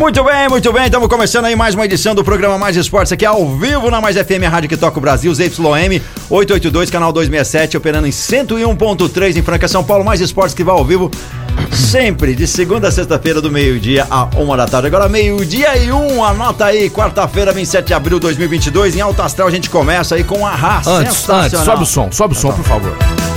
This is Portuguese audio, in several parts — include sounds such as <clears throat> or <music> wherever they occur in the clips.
Muito bem, muito bem. Estamos começando aí mais uma edição do programa Mais Esportes aqui ao vivo na Mais FM, a rádio que toca o Brasil, ZYM 882, canal 267, operando em 101.3 em Franca, São Paulo. Mais Esportes que vai ao vivo sempre de segunda a sexta-feira do meio-dia a uma da tarde. Agora meio-dia e um, anota aí, quarta-feira, 27 de abril de 2022. Em Alto Astral a gente começa aí com a raça. Antes, antes, sobe o som, sobe o som, por favor.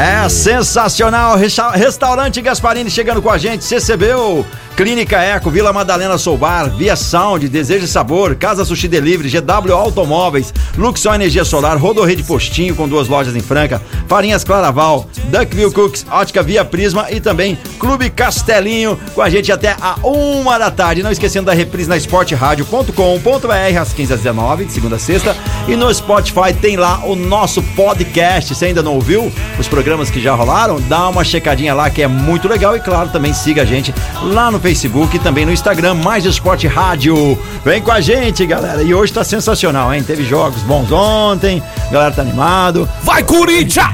É sensacional. Resta- Restaurante Gasparini chegando com a gente. CCBU, Clínica Eco, Vila Madalena Soubar, Via Sound, Desejo e Sabor, Casa Sushi Delivery, GW Automóveis, Luxor Energia Solar, Rodorrede Postinho com duas lojas em Franca, Farinhas Claraval, Duckville Cooks, Ótica Via Prisma e também Clube Castelinho com a gente até a uma da tarde. Não esquecendo da reprise na esporteradio.com.br às 15 às 19 de segunda a sexta e no Spotify tem lá o nosso podcast. Se ainda não ouviu os programas que já rolaram, dá uma checadinha lá que é muito legal e claro, também siga a gente lá no Facebook e também no Instagram, Mais Esporte Rádio. Vem com a gente, galera. E hoje tá sensacional, hein? Teve jogos bons ontem, a galera tá animado. Vai, Corinthians!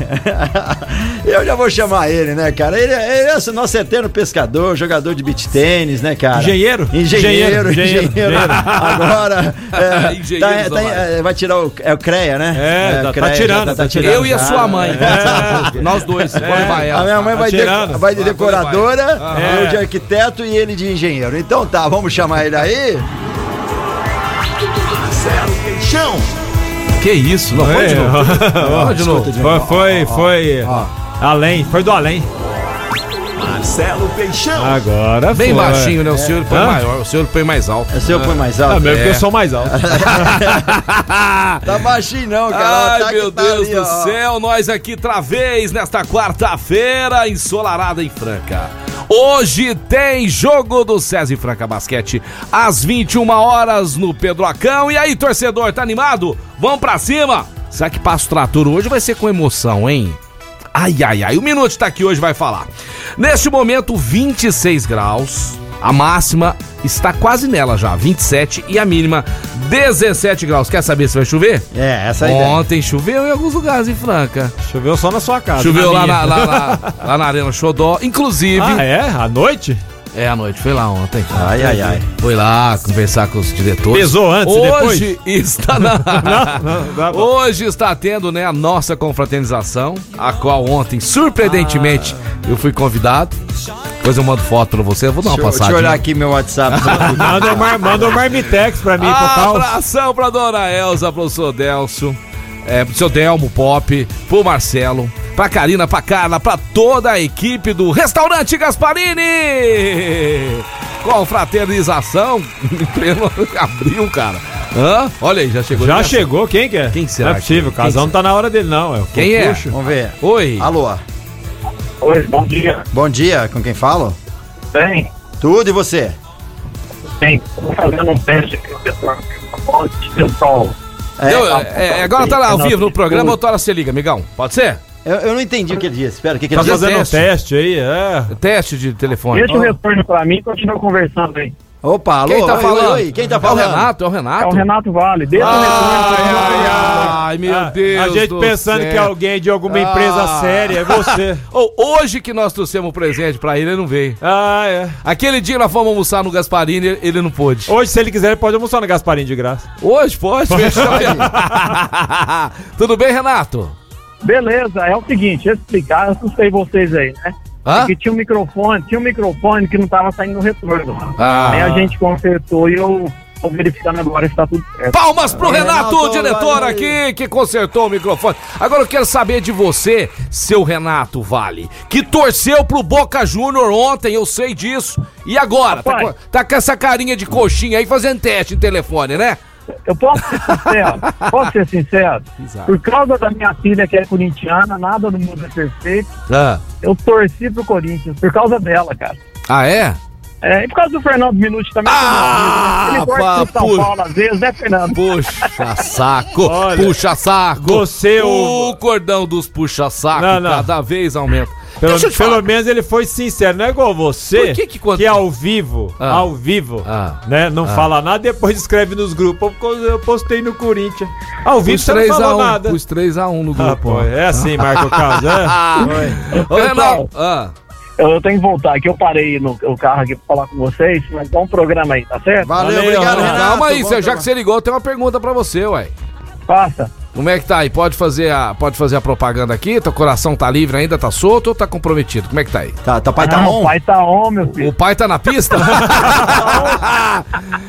<laughs> Eu já vou chamar ele, né, cara? Ele, ele é o nosso eterno pescador, jogador de beach tênis, né, cara? Engenheiro? Engenheiro, Engenheiro, engenheiro. engenheiro. <laughs> Agora, é, <laughs> Engenheiro tá- do tá- é, vai tirar o, é o CREA, né? É, tá- o tá já tirando, tá tirando. Eu e a sua mãe. Nós dois. Levar A minha mãe tá vai, de, vai de decoradora, vai, vai. eu de arquiteto e ele de engenheiro. Então tá, vamos chamar ele aí? Peixão. Que isso? Não, É, novo. <laughs> Foi de novo. Foi, foi, foi além, foi do além. Marcelo Peixão. Agora Bem foi. baixinho, né? O senhor põe Hã? maior, o senhor põe mais alto. O seu põe mais Ah, alto. mesmo que É. eu sou mais alto. Tá baixinho não, cara. Ai, Tá que meu tá Deus ali, do ó. céu, nós aqui outra vez nesta quarta-feira ensolarada em Franca. Hoje tem jogo do César e Franca Basquete às 21 horas no Pedro Acão. E aí, torcedor, tá animado? Vamos pra cima? Será que passa o trator hoje vai ser com emoção, hein? Ai, ai, ai. O Minuto tá aqui hoje vai falar. Neste momento, 26 graus. A máxima está quase nela já, 27. E a mínima, 17 graus. Quer saber se vai chover? É, essa aí. ideia. Ontem choveu em alguns lugares em Franca. Choveu só na sua casa. Choveu lá minha. na, lá, lá- lá na Arena Xodó. Inclusive, Ah, é? À noite? É à noite, foi lá ontem. Ai, ai, ai. Foi lá conversar com os diretores. Pesou antes e depois? Hoje está na... <laughs> Não, dá pra- Hoje está tendo, né, a nossa confraternização, a qual ontem, surpreendentemente, Ah. eu fui convidado. Depois eu mando foto pra você, eu vou dar uma Deixa, eu- deixa eu olhar aqui meu WhatsApp. <laughs> Manda um, mar, manda um marmitex pra mim, por causa. Abração pra dona Elza, pro seu Delcio, é, pro seu Delmo Pop, pro Marcelo, pra Karina, pra Carla, pra toda a equipe do Restaurante Gasparini! Com fraternização em pleno abril, cara. Hã? Olha aí, já chegou. Já chegou, quem que é? Quem será Não é possível, o que- quem casal não tá na hora dele, não. É o Quem é? Vamos ver. Oi. Alô. Oi, bom dia. Bom dia, com quem falo? Bem, Tudo e você? bem, estou fazendo um teste aqui no pessoal. Pessoal, É, Eu- é, agora tá lá ao vivo no programa, outra hora você liga, amigão. Pode ser? Eu, eu não entendi o que ele disse. Espera, o que, que ele Tá disse? fazendo um teste. teste aí, é. Teste de telefone. deixa o retorno pra mim e continua conversando aí. Opa, alô? Quem tá Oi, falando? oi, oi, Quem tá É o falando? Renato, é o É Renato. o Renato Vale. Deixa o retorno. Ai, ai, meu Ah, Deus. A gente do pensando céu. que é alguém de alguma empresa Ah. séria, é você. <laughs> Ô, hoje que nós trouxemos o presente pra ele, ele não veio. Ah, é. Aquele dia nós fomos almoçar no Gasparini, ele- não pôde. Hoje, se ele quiser, ele pode almoçar no Gasparinho de graça. Hoje pode, <laughs> fechou. <laughs> Tudo bem, Renato? Beleza, é o seguinte, eu explicar, eu assustei vocês aí, né? Hã? Porque tinha um microfone, tinha um microfone que não tava saindo no retorno. Ah. Aí a gente consertou e eu tô verificando agora se tá tudo certo. Palmas pro Renato, Renato, diretor valeu. aqui, que consertou o microfone. Agora eu quero saber de você, seu Renato Vale, que torceu pro Boca Júnior ontem, eu sei disso. E agora? Tá tá com essa carinha de coxinha aí fazendo teste em telefone, né? Eu posso ser sincero? <laughs> posso ser sincero? Exato. Por causa da minha filha que é corintiana, nada no mundo é perfeito. Ah, Eu torci pro Corinthians por causa dela, cara. ah é? É, e por causa do Fernando Minuti também. Ah, ele torce pá, pro São puxa. Paulo às vezes, né, Fernando? Puxa <laughs> saco, Olha, puxa saco. você, o o- cordão dos puxa saco Não, não. cada vez aumenta. Pelo, Deixa eu te pelo falar. menos ele foi sincero, não é igual você, Por que que quando- ao vivo, Ah. ao vivo, Ah. né, não Ah. fala nada, depois escreve nos grupos, eu postei no Corinthians. Ao vivo você não 3 a falou 1, nada. pus 3x1 no grupo. Ah, pô, é assim, Marco Carlos, é? <laughs> Ô, Renato. Ah, Eu, eu tenho que voltar aqui, eu parei no o carro aqui pra falar com vocês, mas dá um programa aí, tá certo? Valeu, Valeu, obrigado, Renato. Calma aí, Bom já que você ligou, eu tenho uma pergunta pra você, ué. Passa. Como é que tá aí? Pode fazer a, pode fazer a propaganda aqui? Teu coração tá livre ainda, tá solto ou tá comprometido? Como é que tá aí? Tá, tá pai tá Ah, on? O pai tá on, meu filho. O pai tá na pista? <laughs>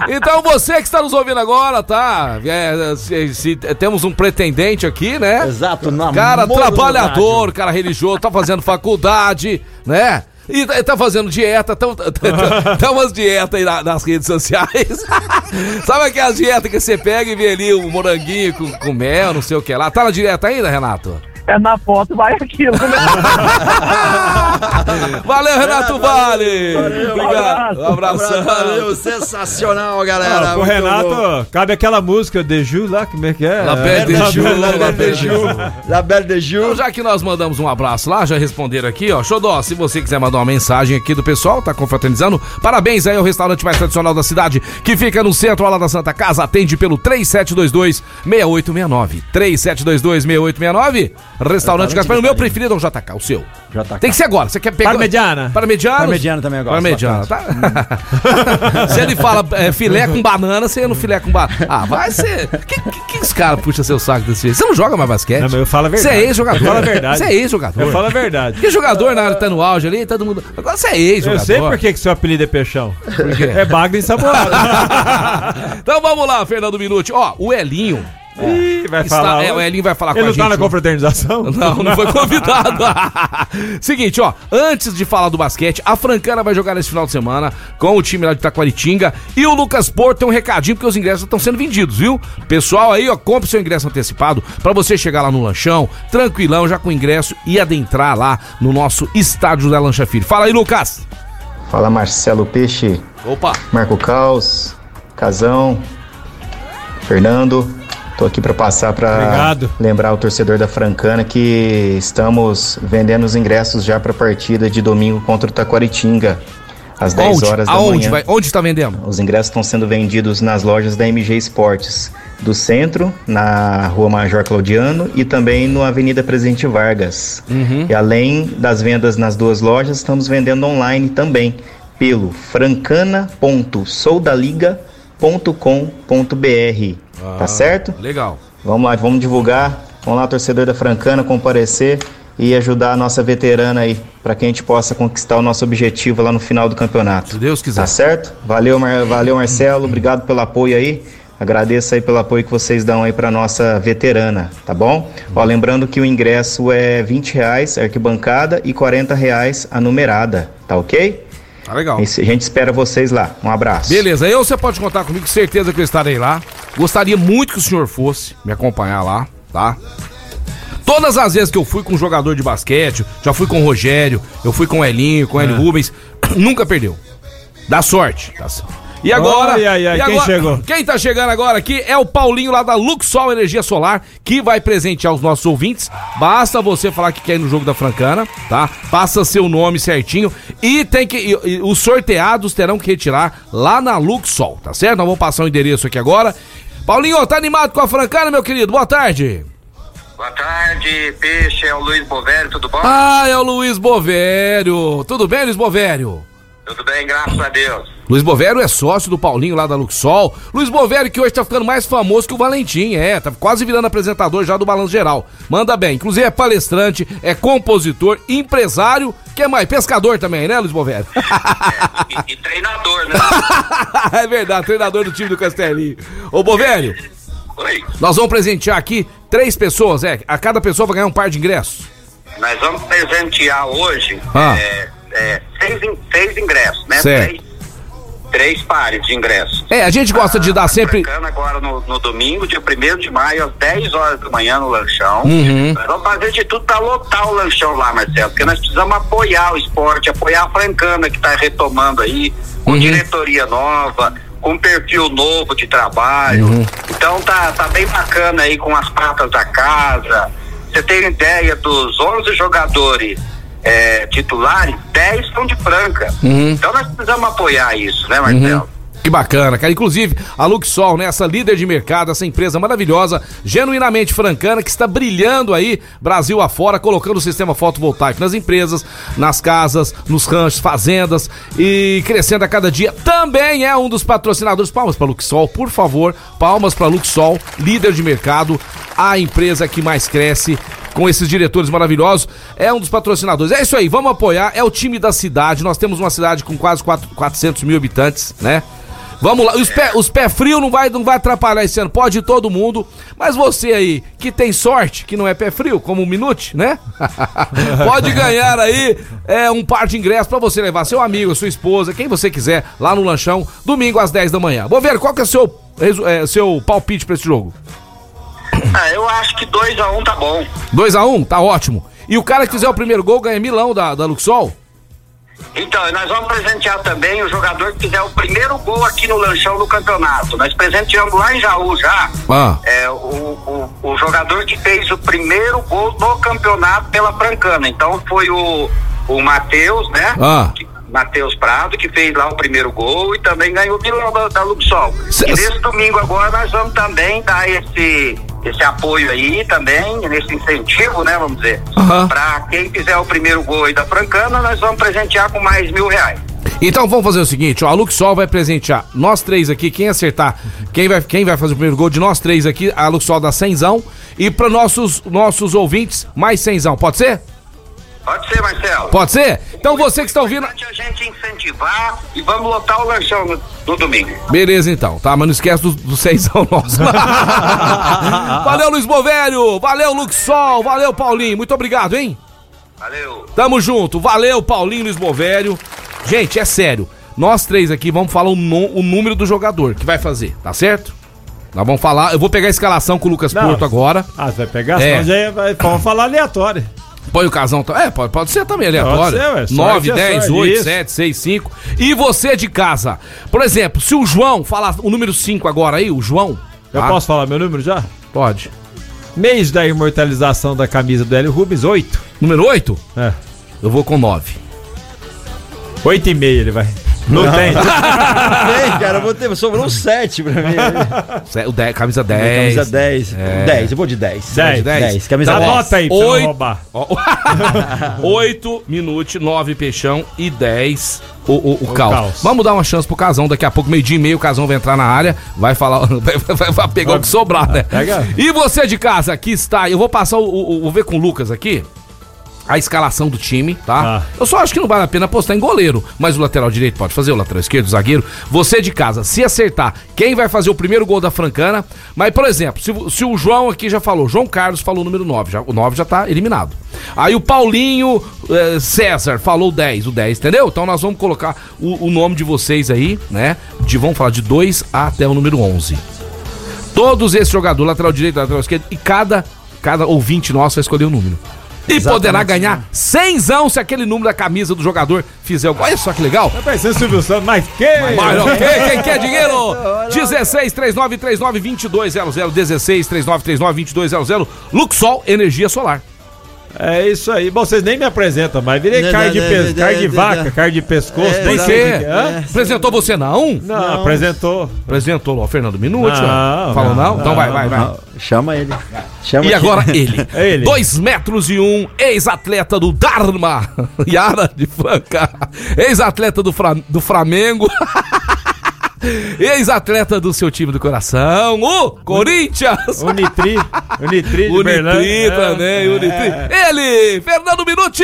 então você que está nos ouvindo agora, tá? É, se- se- temos um pretendente aqui, né? Exato, na Cara trabalhador, cara religioso, tá fazendo faculdade, né? E tá, tá fazendo dieta, tá, tá, tá, tá umas dietas aí na- nas redes sociais. <laughs> Sabe aquelas dietas que você pega e vê ali o moranguinho com, com mel, não sei o que lá. Tá na dieta ainda, Renato? É na foto, vai aquilo, né? <laughs> Valeu, Renato Vale! Obrigado. Um abração. Valeu, sensacional, galera. Ah, Muito Renato, bom. cabe aquela música de Ju lá, como é que é? La Belle de Ju, La Belle de Ju. La Belle de Ju. Então, já que nós mandamos um abraço lá, já responderam aqui, ó. Xodó, se você quiser mandar uma mensagem aqui do pessoal, tá confraternizando, parabéns aí ao restaurante mais tradicional da cidade, que fica no centro lado da Santa Casa, atende pelo 3722-6869. 3722-6869, restaurante Gaspar, o meu preferido é o JK, o seu. JK. Tem que ser agora, você quer pegar... Parmegiana. Parmegiana? Parmegiana também gosto Parmegiana, tá? <laughs> se ele fala é, <laughs> filé com banana, você ia no filé com banana. Ah, vai ser... Que, que, que os caras puxam seu saco desse jeito? Você não joga mais basquete? Não, mas eu falo a Você verdade. é ex-jogador. Eu falo a verdade. Você é ex-jogador. Eu falo a verdade. Porque jogador na hora tá no auge ali, todo mundo. Agora você é ex-jogador. Eu sei por que seu apelido é Peixão. quê? É bagre ensaboado. <laughs> então vamos lá, Fernando Minuti. Ó, o Elinho. Ih, vai está- falar. é, o Elinho vai falar Ele com a não gente. tá na confraternização? <laughs> Não, não foi <laughs> convidado. <laughs> Seguinte, ó, antes de falar do basquete, a Francana vai jogar nesse final de semana com o time lá de Taquaritinga e o Lucas Porto tem um recadinho porque os ingressos estão sendo vendidos, viu? Pessoal aí, ó, compre seu ingresso antecipado pra você chegar lá no lanchão, tranquilão, já com o ingresso e adentrar lá no nosso estádio da Lancha Filho. Fala aí, Lucas. Fala Marcelo Peixe, Opa. Marco Caos, Casão, Fernando. Tô aqui para passar para lembrar o torcedor da Francana que estamos vendendo os ingressos já para a partida de domingo contra o Taquaritinga, às 10 Onde? horas da Aonde? manhã. Vai? Onde está vendendo? Os ingressos estão sendo vendidos nas lojas da MG Esportes, do centro, na Rua Major Claudiano e também no Avenida Presidente Vargas. E além das vendas nas duas lojas, estamos vendendo online também pelo francana.soldaliga.com.br. tá certo? Legal. Vamos lá, vamos divulgar. Vamos lá, torcedor da Francana, comparecer e ajudar a nossa veterana aí, para que a gente possa conquistar o nosso objetivo lá no final do campeonato. Se Deus quiser. Tá certo? Valeu, Mar... Valeu Marcelo. Obrigado pelo apoio aí. Agradeço aí pelo apoio que vocês dão aí para nossa veterana, tá bom? Ó, lembrando que o ingresso é 20 reais arquibancada e 40 reais a numerada, tá ok? Tá legal. A gente espera vocês lá. Um abraço. Beleza, eu você pode contar comigo, certeza que eu estarei lá. Gostaria muito que o senhor fosse me acompanhar lá, tá? Todas as vezes que eu fui com um jogador de basquete, já fui com o Rogério, eu fui com o Elinho, com o Hélio Rubens, <clears throat> nunca perdeu. Dá sorte. Tá certo. E agora, Ai, ai, ai, e quem agora- chegou? Quem tá chegando agora aqui é o Paulinho lá da Luxol Energia Solar, que vai presentear os nossos ouvintes. Basta você falar que quer ir no jogo da Francana, tá? Passa seu nome certinho e tem que e- e os sorteados terão que retirar lá na Luxol, tá certo? Nós vamos passar o endereço aqui agora. Paulinho, tá animado com a Francana, meu querido? Boa tarde. Boa tarde, Peixe, é o Luiz Bovério, tudo bom? Ah, é o Luiz Bovério. Tudo bem, Luiz Bovério? Tudo bem, graças a Deus. Luiz Bovério é sócio do Paulinho lá da Luxol. Luiz Bovério que hoje tá ficando mais famoso que o Valentim, é, tá quase virando apresentador já do Balanço Geral. Manda bem, inclusive é palestrante, é compositor, empresário, que é mais pescador também, né, Luiz Bovério? E, e treinador, né? <laughs> é verdade, treinador do time do Castelinho. Ô Bovério, Oi, nós vamos presentear aqui três pessoas, é, a cada pessoa vai ganhar um par de ingressos. nós vamos presentear hoje Ah. é, é, seis, seis ingressos, né? Certo. Três, três pares de ingressos. É, a gente gosta de dar sempre. Francana agora no, no domingo, dia 1 de maio, às 10 horas da manhã no lanchão. Uhum. Nós vamos fazer de tudo pra lotar o lanchão lá, Marcelo, porque nós precisamos apoiar o esporte, apoiar a Francana que tá retomando aí, com Uhum. diretoria nova, com perfil novo de trabalho. Uhum. Então tá, tá bem bacana aí com as pratas da casa. Você tem ideia dos 11 jogadores é, titulares, 10 são de Franca. Uhum. Então nós precisamos apoiar isso, né, Marcelo? Que bacana, cara. Inclusive, a Luxol, né? Essa líder de mercado, essa empresa maravilhosa, genuinamente francana, que está brilhando aí, Brasil afora, colocando o sistema fotovoltaico nas empresas, nas casas, nos ranchos, fazendas e crescendo a cada dia. Também é um dos patrocinadores. Palmas para Luxol, por favor. Palmas para Luxol, líder de mercado, a empresa que mais cresce com esses diretores maravilhosos, é um dos patrocinadores. É isso aí, vamos apoiar, é o time da cidade. Nós temos uma cidade com quase quatro- 400 mil habitantes, né? Vamos lá, os pés os pé frios não vai, não vai atrapalhar esse ano, pode ir todo mundo, mas você aí que tem sorte, que não é pé frio, como o Minute, né? <laughs> pode ganhar aí é, um par de ingressos pra você levar seu amigo, sua esposa, quem você quiser, lá no lanchão, domingo às 10 da manhã. Vou ver qual que é o seu, é, seu palpite pra esse jogo. Ah, eu acho que 2 a 1 um tá bom. 2x1, tá ótimo. E o cara que fizer o primeiro gol ganha milão da, da Luxol? Então, nós vamos presentear também o jogador que fizer o primeiro gol aqui no lanchão do campeonato. Nós presenteamos lá em Jaú já. Ah. É, o, o, o jogador que fez o primeiro gol do campeonato pela Francana. Então foi o, o Matheus, né? Ah. Matheus Prado, que fez lá o primeiro gol e também ganhou o milão da, da Luxol. Cê- E nesse domingo agora nós vamos também dar esse, esse apoio aí também, nesse incentivo, né, vamos dizer. Aham. Pra quem fizer o primeiro gol aí da Francana, nós vamos presentear com mais mil reais. Então vamos fazer o seguinte, ó, a Luxol vai presentear nós três aqui, quem acertar, quem vai, quem vai fazer o primeiro gol de nós três aqui, a Luxol dá cenzão e para nossos nossos ouvintes mais cenzão, pode ser? Pode ser, Marcelo. Pode ser? Então você que está ouvindo, Importante a gente incentivar e vamos lotar o lanchão no, no domingo. beleza então, tá? Mas não esquece do, do cenzão nosso. <laughs> valeu Luiz Bovério, valeu Luxol, valeu Paulinho, muito obrigado, hein? Valeu. Tamo junto. Valeu, Paulinho Luiz Bovério. Gente, é sério. Nós três aqui vamos falar o, no- o número do jogador que vai fazer, tá certo? Nós vamos falar. Eu vou pegar a escalação com o Lucas Não. Porto agora. Ah, você vai pegar? É. Senão já vai, vamos falar aleatório. Põe o casão. tá- É, pode, pode ser também aleatório. Pode ser, ué. Sorte 9, é 10, sorte, 8, isso. 7, 6, 5. E você de casa. Por exemplo, se o João falar o número 5 agora aí, o João. Eu tá? posso falar meu número já? Pode. Mês da imortalização da camisa do Hélio Rubens, 8. Número 8? É. Eu vou com 9. 8 e meio ele vai. Não, tem. <laughs> Ei, cara, vou ter, sobrou um 7 pra mim. O 10, camisa 10. Camisa 10. 10, eu vou de 10. 10, 10. Camisa Dá 10. nota aí pra não Oito. roubar. 8 <laughs> minutos, 9 peixão e 10 o, o, o, caos. caos. Vamos dar uma chance pro Casão. Daqui a pouco, meio-dia e meio, o Casão vai entrar na área, vai falar, <laughs> vai, vai- vai pegar o que sobrar, né? Pega. E você de casa, aqui está. Eu vou passar o, o- o- vou ver com o Lucas aqui. A escalação do time, tá? Ah. Eu só acho que não vale a pena apostar em goleiro, mas o lateral direito pode fazer, o lateral esquerdo, o zagueiro. Você de casa, se acertar, quem vai fazer o primeiro gol da Francana? Mas, por exemplo, se, o- se o João aqui já falou, João Carlos falou o número 9, já, o 9 já tá eliminado. Aí o Paulinho eh, César falou 10, o 10, entendeu? Então nós vamos colocar o, o nome de vocês aí, né? De, vamos falar de 2 até o número 11. Todos esses jogadores, lateral direito, lateral esquerdo, e cada, cada ouvinte nosso vai escolher um número. E poderá ganhar 100 se aquele número da camisa do jogador fizer o gol. Olha só que legal. Tá parecendo Silvio Santos, mas que? Mas ok, <laughs> quem quer dinheiro? 16 39 39 2200 16 39 39 2200 Luxol Energia Solar. É isso aí. Bom, vocês nem me apresentam, mas virei Não, carne de, não, pes... não, carne de não, vaca, não. carne de pescoço. É, que é. Apresentou você não? Não, apresentou. Apresentou lá o Fernando Minuti. Não. Falou não? não, Então vai, não, vai, vai. Não, chama ele. Chama E aqui. agora <laughs> ele. É ele. Dois metros e um, ex-atleta do Dharma. <laughs> Yara de Franca. Ex-atleta do, Fra- do Flamengo. <laughs> Ex-atleta do seu time do coração, o Corinthians. O Nitri. O Nitri de O Berlândia. Nitri É, também, o é. Nitri. Ele, Fernando Minuti.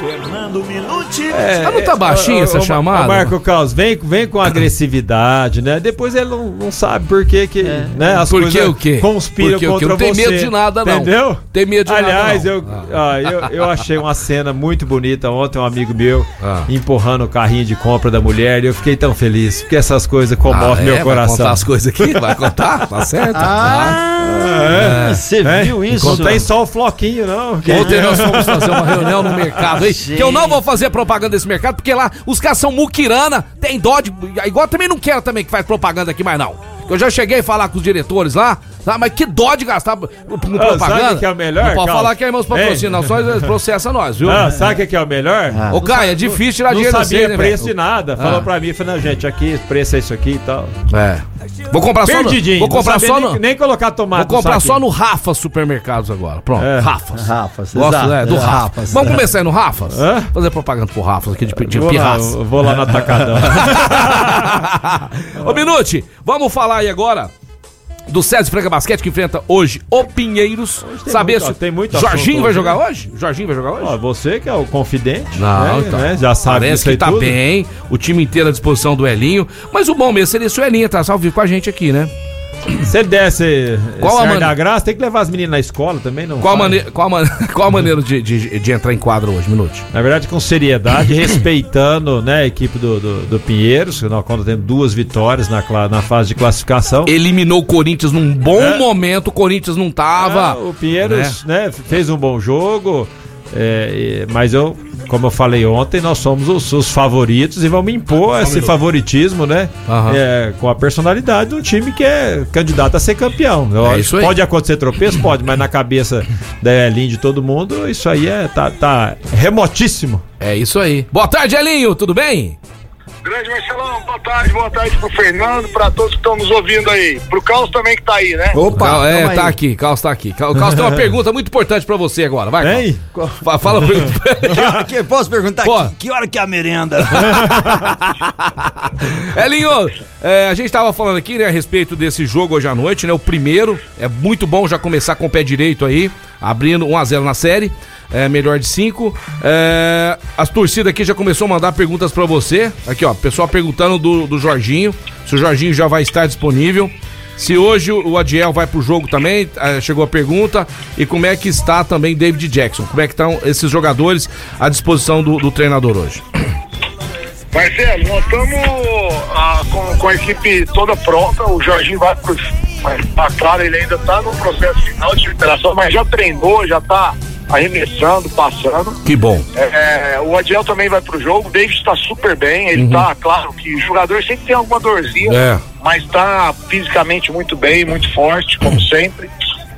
Fernando Minuti. É, ah, não tá baixinha essa Ô, ô, chamada? ô, Marco Carlos, vem, vem com <coughs> agressividade, né? Depois ele não, não sabe por que que, né, as Por que coisas o quê? conspiram que o quê? contra Não tem você. medo de nada, não. Entendeu? Tem medo de nada, Aliás, não. eu, ah, eu, eu achei uma cena muito bonita ontem, um amigo meu Ah. empurrando o carrinho de compra da mulher e eu fiquei tão feliz, porque essas coisas Ah, comovem é? meu Vai coração. contar as coisas aqui? Vai contar? Tá certo? Ah, você É, viu isso? Não tem só o floquinho, não. Ontem nós fomos fazer uma reunião no mercado aí, que eu não vou fazer propaganda desse mercado, porque lá os caras são muquirana, tem dó de. Igual eu também não quero também que faz propaganda aqui mais não. Eu já cheguei a falar com os diretores lá, tá? mas que dó de gastar com com Ah, propaganda. sabe o que é o melhor, Não pode Carlos? falar que é irmãos patrocina, só eles <laughs> processam nós, viu? Ah, sabe o que que é o melhor? Ô, Caio, é difícil tirar não dinheiro sabia você, né, preço velho? de nada. Ah. Falou pra mim, falou, não, gente, aqui, preço é isso aqui e tal. É. Vou comprar só no, Perdidinho. Vou comprar não só nem, no, nem colocar tomate Vou comprar no só no Rafa Supermercados agora. Pronto, É. Rafas. Rafas, Gosto, exato, é, do é, Rafa. Rafas. Vamos começar aí no Rafas? Hã? Fazer propaganda pro Rafas aqui de, de Vou lá, pirraça. eu vou lá no atacadão. <laughs> Ô, Minute, vamos falar aí agora do César Franca Basquete que enfrenta hoje o Pinheiros. tem Saber muito- se tem muito Jorginho vai hoje, jogar né? hoje? Jorginho vai jogar hoje? Ó, você que é o confidente, Não, né, então. né, já sabe Parece que tá tudo. bem, o time inteiro à disposição do Elinho. Mas o bom mesmo seria se o Elinho entrasse ao vivo com a gente aqui, né? Se ele desse Qual a ar mane- da graça, tem que levar as meninas na escola também, não Qual, mane... qual, man... <laughs> qual a maneira de, de, de entrar em quadro hoje, Minute? Na verdade, com seriedade, <laughs> respeitando né, a equipe do, do, do Pinheiros, que nós conta temos duas vitórias na, na fase de classificação. Eliminou o Corinthians num bom É. momento, o Corinthians não tava. Ah, o Pinheiros né, fez um bom jogo, é, mas eu, como eu falei ontem, nós somos os, os favoritos e vamos impor esse favoritismo, né? É, com a personalidade de um time que é candidato a ser campeão. É isso aí. Pode acontecer tropeço? Pode, mas na cabeça <laughs> da Elin de todo mundo, isso aí é, tá, tá remotíssimo. É isso aí. Boa tarde, Elinho, tudo bem? Grande Marcelão, boa tarde, boa tarde pro Fernando, pra todos que estão nos ouvindo aí. Pro Carlos também que tá aí, né? Opa, Cal- é, tá aí. aqui, Carlos tá aqui. Cal- Carlos tem uma <laughs> pergunta muito importante pra você agora, vai. Fa- Fala pra <laughs> Que- Posso perguntar que, que hora que é a merenda? <laughs> Elinho, é, a gente tava falando aqui, né, a respeito desse jogo hoje à noite, né? O primeiro, é muito bom já começar com o pé direito aí, abrindo 1x0 na série, é, melhor de 5. É, as torcidas aqui já começou a mandar perguntas pra você. Aqui, ó, pessoal perguntando do, do Jorginho, se o Jorginho já vai estar disponível. Se hoje o Adiel vai pro jogo também, eh, chegou a pergunta. E como é que está também David Jackson? Como é que estão esses jogadores à disposição do, do treinador hoje? Marcelo, nós estamos ah, com, com a equipe toda pronta. O Jorginho vai pro. Mas, tá claro, ele ainda está no processo final de recuperação, mas já treinou, já está arremessando, passando. Que bom. É, o Adiel também vai pro jogo, o David está super bem, ele tá, claro que o jogador sempre tem alguma dorzinha, É. mas tá fisicamente muito bem, muito forte, como <clears throat> sempre.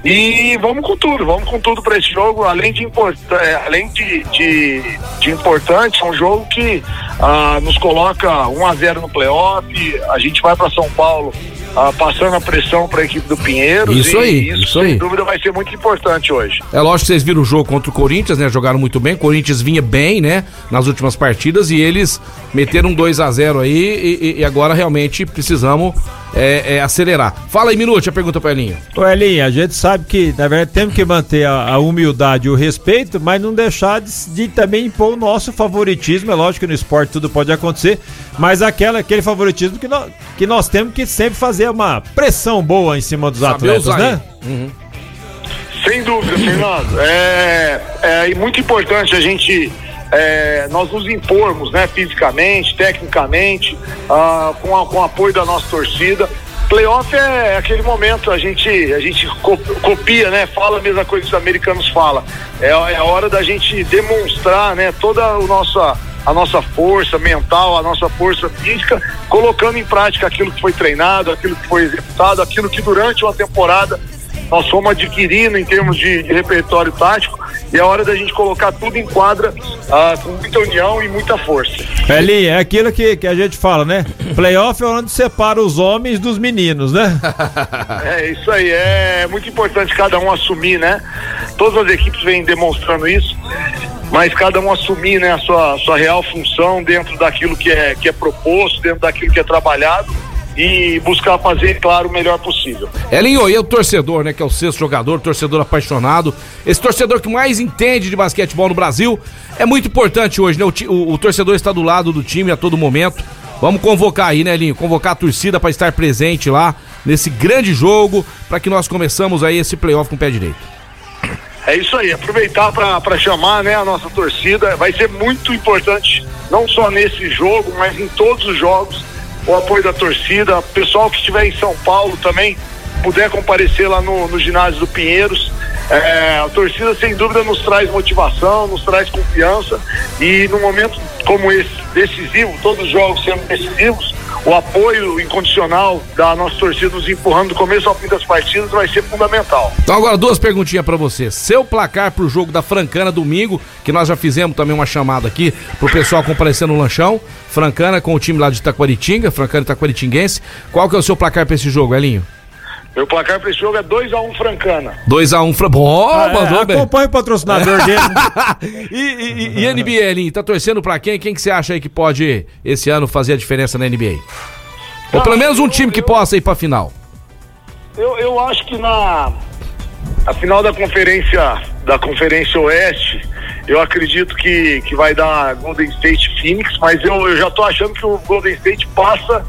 E vamos com tudo, vamos com tudo para esse jogo, além de, import, é, além de, de, de importante, é um jogo que ah, nos coloca 1 a 0 no playoff, a gente vai para São Paulo ah, passando a pressão para a equipe do Pinheiros. Isso aí, isso, isso sem aí. dúvida vai ser muito importante hoje. É lógico que vocês viram o jogo contra o Corinthians, né? Jogaram muito bem. O Corinthians vinha bem, né? Nas últimas partidas e eles meteram 2 a 0 aí e- e agora realmente precisamos é, é, acelerar. Fala aí, Minute, a pergunta pra Elinho. Ô Elinho, a gente sabe que, na verdade, temos que manter a, a humildade e o respeito, mas não deixar de, de também impor o nosso favoritismo. É lógico que no esporte tudo pode acontecer, mas aquela, aquele favoritismo que nós, que nós temos que sempre fazer uma pressão boa em cima dos Saber atletas, né? Sem dúvida, Fernando. É, é e muito importante a gente é, nós nos impormos, né, fisicamente, tecnicamente, ah, com, a- com o apoio da nossa torcida. Playoff é aquele momento, a gente, a gente co- copia, né? Fala a mesma coisa que os americanos falam. É, é a hora da gente demonstrar, né, toda a nossa, a nossa força mental, a nossa força física, colocando em prática aquilo que foi treinado, aquilo que foi executado, aquilo que durante uma temporada nós fomos adquirindo em termos de, de repertório tático e é hora da gente colocar tudo em quadra ah, com muita união e muita força. Elinho, é aquilo que, que a gente fala, né? Playoff é onde separa os homens dos meninos, né? <laughs> É isso aí, é muito importante cada um assumir, né? Todas as equipes vêm demonstrando isso, mas cada um assumir né, a sua, sua real função dentro daquilo que é, que é proposto, dentro daquilo que é trabalhado e buscar fazer, claro, o melhor possível. Elinho, e o torcedor, né? Que é o sexto jogador, torcedor apaixonado. Esse torcedor que mais entende de basquetebol no Brasil. É muito importante hoje, né? O, o- o torcedor está do lado do time a todo momento. Vamos convocar aí, né, Elinho? Convocar a torcida para estar presente lá nesse grande jogo, para que nós começamos aí esse playoff com o pé direito. É isso aí, aproveitar para chamar né, a nossa torcida. Vai ser muito importante, não só nesse jogo, mas em todos os jogos, o apoio da torcida. O pessoal que estiver em São Paulo também puder comparecer lá no, no ginásio do Pinheiros. É, a torcida, sem dúvida, nos traz motivação, nos traz confiança. E num momento como esse, decisivo, todos os jogos sendo decisivos, o apoio incondicional da nossa torcida nos empurrando do começo ao fim das partidas vai ser fundamental. Então agora duas perguntinhas pra você. Seu placar pro jogo da Francana domingo, que nós já fizemos também uma chamada aqui pro pessoal comparecer no lanchão. Francana com o time lá de Itaquaritinga, Francana Itaquaritinguense. Qual que é o seu placar pra esse jogo, Elinho? Meu placar para esse jogo é 2x1 Francana. 2x1 Fran... Bom, Ah, é, mandou bem. acompanha o patrocinador <laughs> dele. e, e, e NBA, Elinho, tá torcendo pra quem? Quem que você acha aí que pode esse ano fazer a diferença na NBA? Ou pelo menos um time que possa ir pra final. Eu, eu acho que na a final da conferência da conferência Oeste, eu acredito que, que vai dar Golden State Phoenix, mas eu, eu já tô achando que o Golden State passa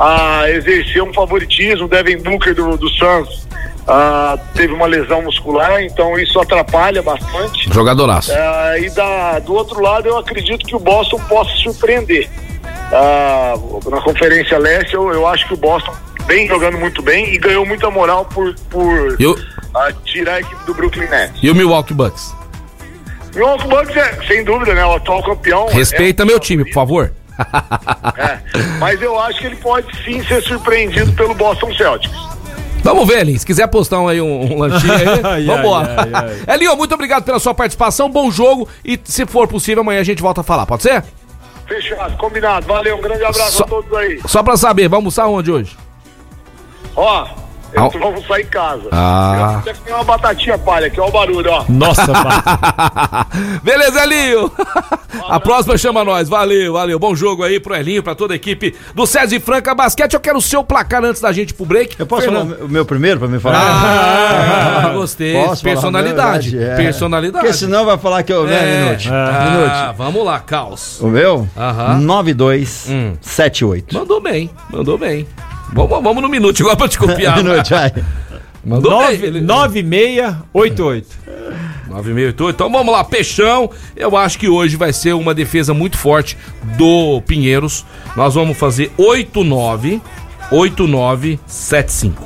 a exercer um favoritismo. Devin Booker do, do Suns ah, teve uma lesão muscular, então isso atrapalha bastante. Jogadoraço. Ah, e da, do outro lado, eu acredito que o Boston possa surpreender. Ah, na Conferência Leste, eu, eu acho que o Boston vem jogando muito bem e ganhou muita moral por, por E ah, tirar a equipe do Brooklyn Nets. e o Milwaukee Bucks? Milwaukee Bucks é, sem dúvida, né, o atual campeão. Respeita é meu time, por favor. É, mas eu acho que ele pode sim ser surpreendido pelo Boston Celtics. Vamos ver, Elinho. Se quiser postar um, aí, um, um lanchinho aí, <laughs> vambora. ai, ai, Elinho, muito obrigado pela sua participação. Bom jogo. E se for possível, amanhã a gente volta a falar. Pode ser? Fechado, combinado. Valeu, um grande abraço Só- a todos aí. Só pra saber, vamos almoçar onde hoje? Ó, tô- vamos sair em casa. Ah. Eu até que tem uma batatinha palha, aqui, ó o barulho, ó. Nossa. <laughs> Beleza, Elinho? A próxima chama nós. Valeu, valeu. Bom jogo aí pro Elinho, pra toda a equipe do César e Franca Basquete. Eu quero o seu placar antes da gente ir pro break. Eu posso Fernando. falar o meu primeiro pra me falar? Ah, gostei. Posso Personalidade. verdade? É. Personalidade. Porque senão vai falar que eu. Né, É. Minute? Ah, Minute. vamos lá, caos. O meu? Aham. Hum. 9278. Mandou bem, mandou bem. Vamos, vamos no minuto agora pra te copiar. <laughs> Minute, vai. Mandou bem. Nove- ele- 9688. 968. Então vamos lá, Peixão. Eu acho que hoje vai ser uma defesa muito forte do Pinheiros. Nós vamos fazer 89 8975.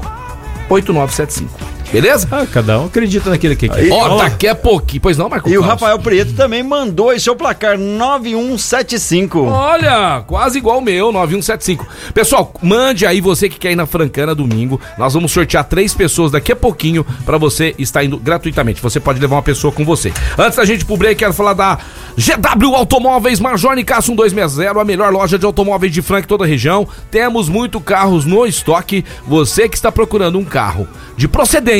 8975. Beleza? Ah, cada um acredita naquele que quer. Ó, daqui a pouquinho. Pois não, Marco E o Carlos? Rafael Prieto também mandou esse seu placar 9175. Olha, quase igual o meu, 9175. Pessoal, mande aí você que quer ir na Francana domingo. Nós vamos sortear três pessoas daqui a pouquinho pra você estar indo gratuitamente. Você pode levar uma pessoa com você. Antes da gente ir pro break, quero falar da GW Automóveis Major Nicasso 1260, a melhor loja de automóveis de Franca em toda a região. Temos muito carros no estoque. Você que está procurando um carro de procedência,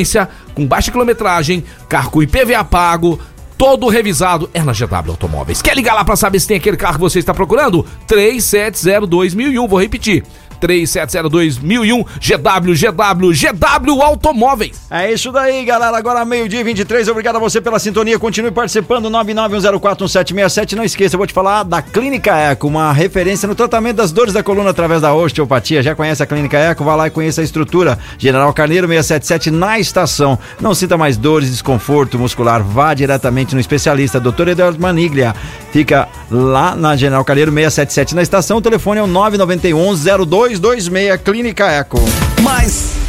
com baixa quilometragem, carro com IPVA pago, todo revisado é na GW Automóveis. Quer ligar lá pra saber se tem aquele carro que você está procurando? 3702.001, vou repetir. 3702.001 GW, GW, GW Automóveis. É isso daí, galera. Agora meio-dia e 23. Obrigado a você pela sintonia. Continue participando. 991041767. Não esqueça, eu vou te falar da Clínica Eco, uma referência no tratamento das dores da coluna através da osteopatia. Já conhece a Clínica Eco? Vá lá e conheça a estrutura. General Carneiro 677 na estação. Não sinta mais dores, desconforto muscular. Vá diretamente no especialista, Dr. Eduardo Maniglia. Fica lá na General Carneiro 677 na estação. O telefone é o 991 0226 Clínica Eco. Mais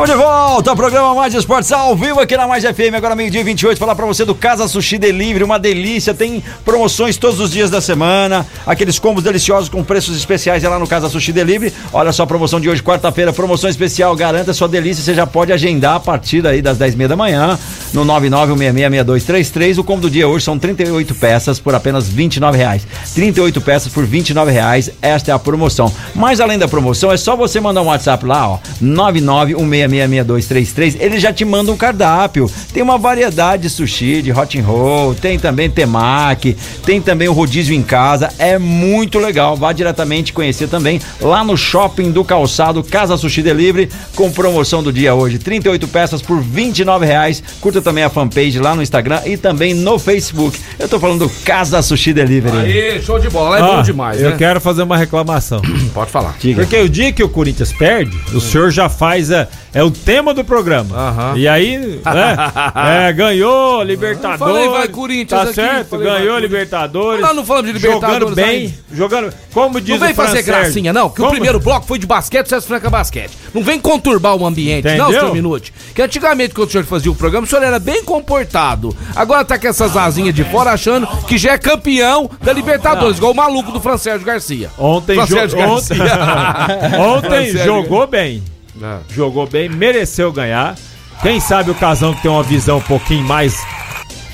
Estamos de volta ao programa Mais Esportes ao vivo aqui na Mais FM, agora meio-dia e 28. Falar pra você do Casa Sushi Delivery, uma delícia. Tem promoções todos os dias da semana, aqueles combos deliciosos com preços especiais é lá no Casa Sushi Delivery. Olha só a promoção de hoje, quarta-feira, promoção especial. Garanta sua delícia, você já pode agendar a partir aí das 10 h da manhã no 991666233. O combo do dia hoje são 38 peças por apenas 29 reais. 38 peças por 29 reais. Esta é a promoção. Mas além da promoção, é só você mandar um WhatsApp lá, ó, 99166 366233, ele já te manda um cardápio. Tem uma variedade de sushi, de hot and roll, tem também temaki, tem também o rodízio em casa. É muito legal. Vá diretamente conhecer também lá no Shopping do Calçado, Casa Sushi Delivery, com promoção do dia hoje. 38 peças por 29 reais. Curta também a fanpage lá no Instagram e também no Facebook. Eu tô falando do Casa Sushi Delivery. Aí, show de bola. É Ó, bom demais, eu né? quero fazer uma reclamação. Pode falar. Diga. Porque o dia que o Corinthians perde, o senhor já faz. É, é o tema do programa. Aham. E aí, <laughs> né? é, ganhou Libertadores. falei, vai, Corinthians Tá aqui, certo, falei, ganhou. Libertadores. Nós não falamos de Libertadores Jogando bem, ainda. jogando. Como diz Não vem o fazer gracinha, não, que o Como- primeiro bloco foi de basquete, César Franca Basquete. Não vem conturbar o ambiente, não, Entendeu? senhor Minuti. Que antigamente, quando o senhor fazia o programa, o senhor era bem comportado. Agora tá com essas asinhas de fora achando que já é campeão da Libertadores, igual o maluco do Francérgio Garcia. Ontem, jo ontem, Garcia. <laughs> ontem Francérgio jogou bem. É. Jogou bem, mereceu ganhar. Quem sabe o Casão que tem uma visão um pouquinho mais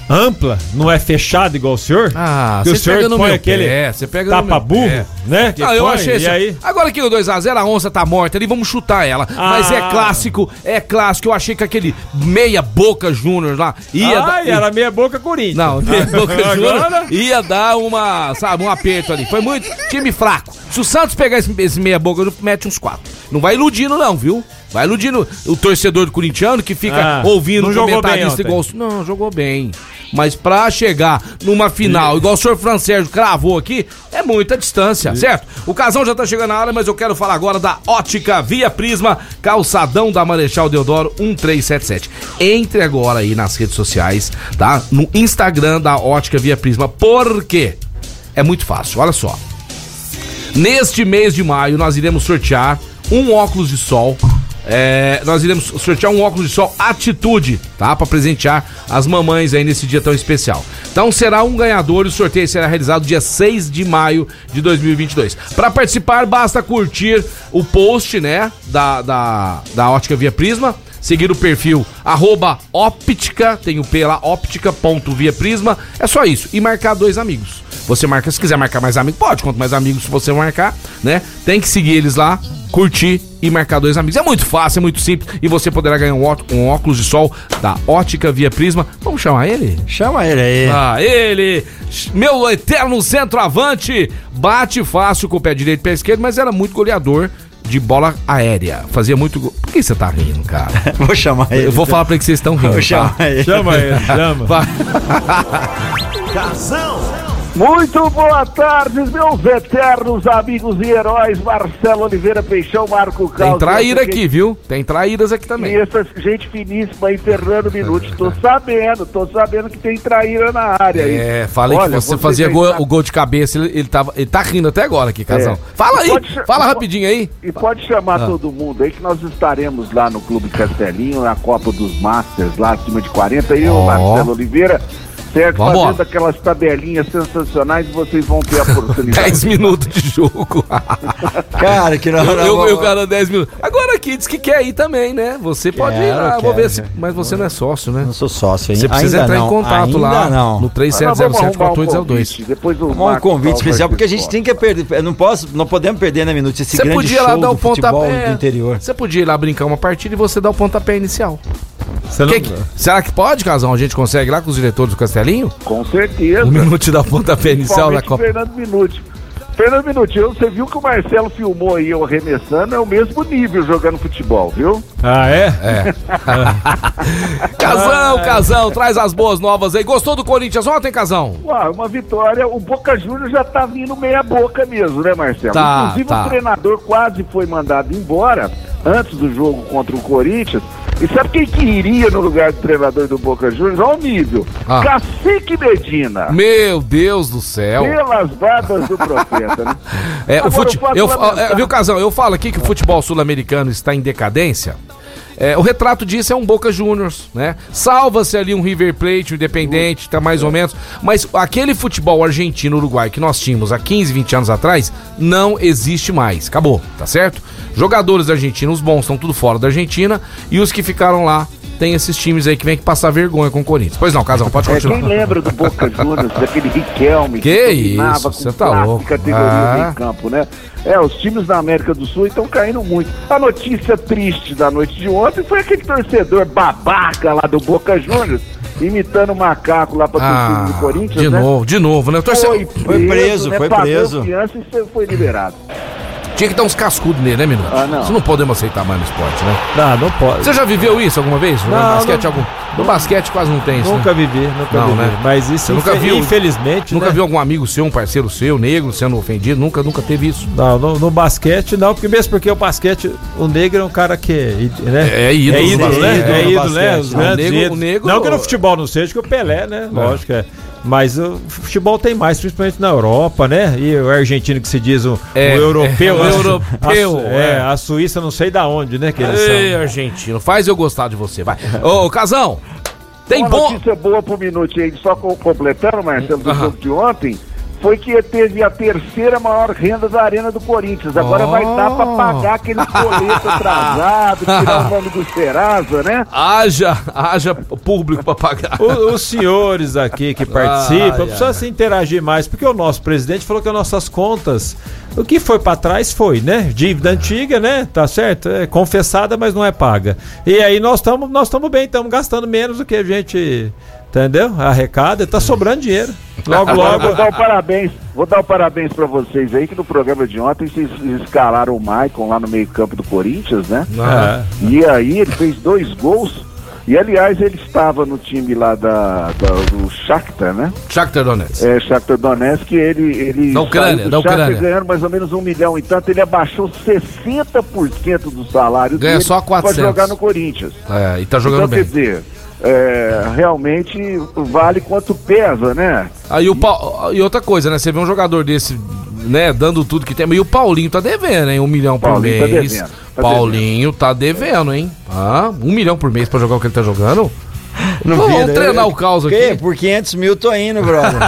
ampla, não é fechado igual o senhor? Ah, que o você senhor pega no põe meu aquele pé, você pega tapa burro, pé. né? Que Ah, eu põe, achei isso. aí? Agora que o 2x0, a onça tá morta ali, vamos chutar ela. Mas é Ah. clássico, é clássico. Eu achei que aquele meia boca Júnior lá ia Ai, dar. era meia boca Corinthians. Não, meia <laughs> boca Júnior ia dar uma, sabe, um aperto ali. Foi muito time fraco. Se o Santos pegar esse, esse meia boca, mete uns quatro. Não vai iludindo, não, viu? Vai iludindo o torcedor do corintiano que fica Ah, ouvindo o comentarista igual. Não, jogou bem. Mas pra chegar numa final, igual o senhor Francérgio cravou aqui, é muita distância, certo? O casal já tá chegando na área, mas eu quero falar agora da Ótica Via Prisma, calçadão da Marechal Deodoro 1377. Entre agora aí nas redes sociais, tá? No Instagram da Ótica Via Prisma. Por quê? É muito fácil, olha só. Neste mês de maio, nós iremos sortear um óculos de sol. É, nós iremos sortear um óculos de sol Atitude, tá? Pra presentear as mamães aí nesse dia tão especial. Então será um ganhador e o sorteio será realizado dia 6 de maio de 2022. Para participar, basta curtir o post, né? Da, da, da Ótica Via Prisma seguir o perfil óptica, tem o P lá, óptica.via prisma, é só isso, e marcar dois amigos. Você marca, se quiser marcar mais amigos, pode, quanto mais amigos você marcar, né? Tem que seguir eles lá, curtir e marcar dois amigos. É muito fácil, é muito simples, e você poderá ganhar um, ó- um óculos de sol da Ótica Via Prisma. Vamos chamar ele? Chama ele aí. Ah, ele, meu eterno centroavante, bate fácil com o pé direito e pé esquerdo, mas era muito goleador de bola aérea. Fazia muito gol. Por que você tá rindo, cara? <laughs> Vou chamar ele. Eu vou falar pra ele que vocês estão rindo. Vou tá? chamar ele. Chama ele, chama. Vai. <laughs> Muito boa tarde, meus eternos amigos e heróis, Marcelo Oliveira Peixão, Marco Tem Carlos. traíra aqui, viu? Tem traíras aqui também. E essa gente finíssima aí, Fernando Minuti. Tô sabendo, tô sabendo que tem traíra na área aí. É, falei Olha, que você você fazia gol- o gol de cabeça, ele, ele, tava, ele tá rindo até agora aqui, casão. É. Fala aí, Pode fala po- rapidinho aí. E pode chamar Ah. todo mundo aí que nós estaremos lá no Clube Castelinho, na Copa dos Masters, lá acima de 40. Eu, Ó. Marcelo Oliveira, certo? Vambora. Fazendo aquelas tabelinhas sensacionais e vocês vão ter a oportunidade. <laughs> 10 minutos de jogo. <laughs> Cara, que não. eu, eu, eu cara, 10 minutos. Agora aqui diz que quer ir também, né? Você pode ir Quero, lá, vou ver se. Mas você não é sócio, né? Não sou sócio ainda. Você precisa ainda entrar não, em contato ainda lá não. no Mas nós vamos arrumar um 3707-4802. convite, Depois o um convite especial, porque a gente tem que perder. Não, posso, não podemos perder, né, Minuto? Esse Você grande podia lá show dar o do futebol pontapé. do interior. Você podia ir lá brincar uma partida e você dar o pontapé inicial. Não- Que que- será que pode, Casão? A gente consegue lá com os diretores do Castelinho? Com certeza. Um minuto da pontapé inicial da Copa. Fernando Minuti. Fernando Minuti, eu- você viu que o Marcelo filmou aí eu arremessando, é o mesmo nível jogando futebol, viu? Ah, é? É. <laughs> Casão, Casão, traz as boas novas aí. Gostou do Corinthians ontem, Casão? Ué, uma vitória, o Boca Juniors já tá vindo meia boca mesmo, né, Marcelo? Tá, Inclusive tá. o treinador quase foi mandado embora antes do jogo contra o Corinthians. E sabe quem que iria no lugar do treinador do Boca Juniors? Olha o nível. Ah. Cacique Medina. Meu Deus do céu. Pelas barbas do profeta, né? <laughs> É, Agora, fute... o fato eu, é, viu, Casão, eu falo aqui que o futebol sul-americano está em decadência. É, o retrato disso é um Boca Juniors, né? Salva-se ali um River Plate, um Independente, tá mais ou menos. Mas aquele futebol argentino-uruguai que nós tínhamos há 15, 20 anos atrás, não existe mais. Acabou, tá certo? Jogadores argentinos bons estão tudo fora da Argentina e os que ficaram lá tem esses times aí que vem que passar vergonha com o Corinthians. Pois não, Casão, pode É, continuar. quem lembra do Boca Juniors, daquele Riquelme Que dominava isso, com cê tá louco. categoria Ah. em campo, né? É, os times da América do Sul estão caindo muito. A notícia triste da noite de ontem foi aquele torcedor babaca lá do Boca Juniors, imitando o macaco lá pra torcida do Ah, Corinthians, de né? novo, de novo, né? O torcedor- Foi preso, né? foi Pagou preso. fiança e foi liberado. Tinha que dar uns cascudos nele, né, Minuto? Ah, não. Isso não podemos aceitar mais no esporte, né? Não, não pode. Você já viveu isso alguma vez? no Não, basquete, não. algum... No basquete quase não tem isso, Nunca né? vivi, nunca Não, vivi. né? Mas isso, Você nunca infe- viu- infelizmente, Nunca né? viu algum amigo seu, um parceiro seu, negro, sendo ofendido? Nunca, nunca teve isso. Não, no, no basquete não, porque mesmo porque o basquete, o negro é um cara que é, né? É- é ídolo é no ídolo, né? É no ídolo, né? basquete. Os Não, o negro- ídolos. o negro- Não que no futebol não seja, que o Pelé, né? Lógico, é. Mas o futebol tem mais, principalmente na Europa, né? E o argentino que se diz o, É, o europeu. é, o europeu, a, é, é. a Suíça não sei da onde, né? Que eles Ei, são. argentino, faz eu gostar de você, vai. Ô, Casão, tem Uma bom... notícia boa pro minuto aí, só co- completando, Marcelo, do Aham. jogo de ontem, foi que teve a terceira maior renda da Arena do Corinthians. Agora Oh. vai dar pra pagar aquele boleto <laughs> atrasado, tirar o nome do Serasa, né? Haja, haja público pra pagar. O- os senhores aqui que Ai, participam precisam ai. se interagir mais, porque o nosso presidente falou que as nossas contas, o que foi pra trás foi, né? Dívida antiga, né? Tá certo? É confessada, mas não é paga. E aí nós estamos nós estamos bem, estamos gastando menos do que a gente, entendeu? Arrecada, tá sobrando dinheiro. Logo, Agora vou logo. dar o parabéns, vou dar o parabéns pra vocês aí, que no programa de ontem vocês escalaram o Maicon lá no meio campo do Corinthians, né? Ah, E aí ele fez dois gols. E aliás, ele estava no time lá da, da- do Shakhtar, né? Shakhtar Donetsk. É, Shakhtar Donetsk, ele, ele Da Ucrânia, da Shakhtar Ucrânia. ganhando mais ou menos um milhão e tanto, ele abaixou 60% do salário Ganha dele só 400. pra jogar no Corinthians. É, e tá jogando então, bem. quer dizer, é, realmente vale quanto pesa, né? Aí o Pa- E outra coisa, né? Você vê um jogador desse, né, dando tudo que tem. E o Paulinho tá devendo, hein? Um milhão por Paulinho tá mês. devendo, tá Paulinho tá devendo, hein? Ah, um milhão por mês pra jogar o que ele tá jogando? Não Vamos vira, treinar eu- o caos Que? aqui. Por 500 mil tô indo, brother.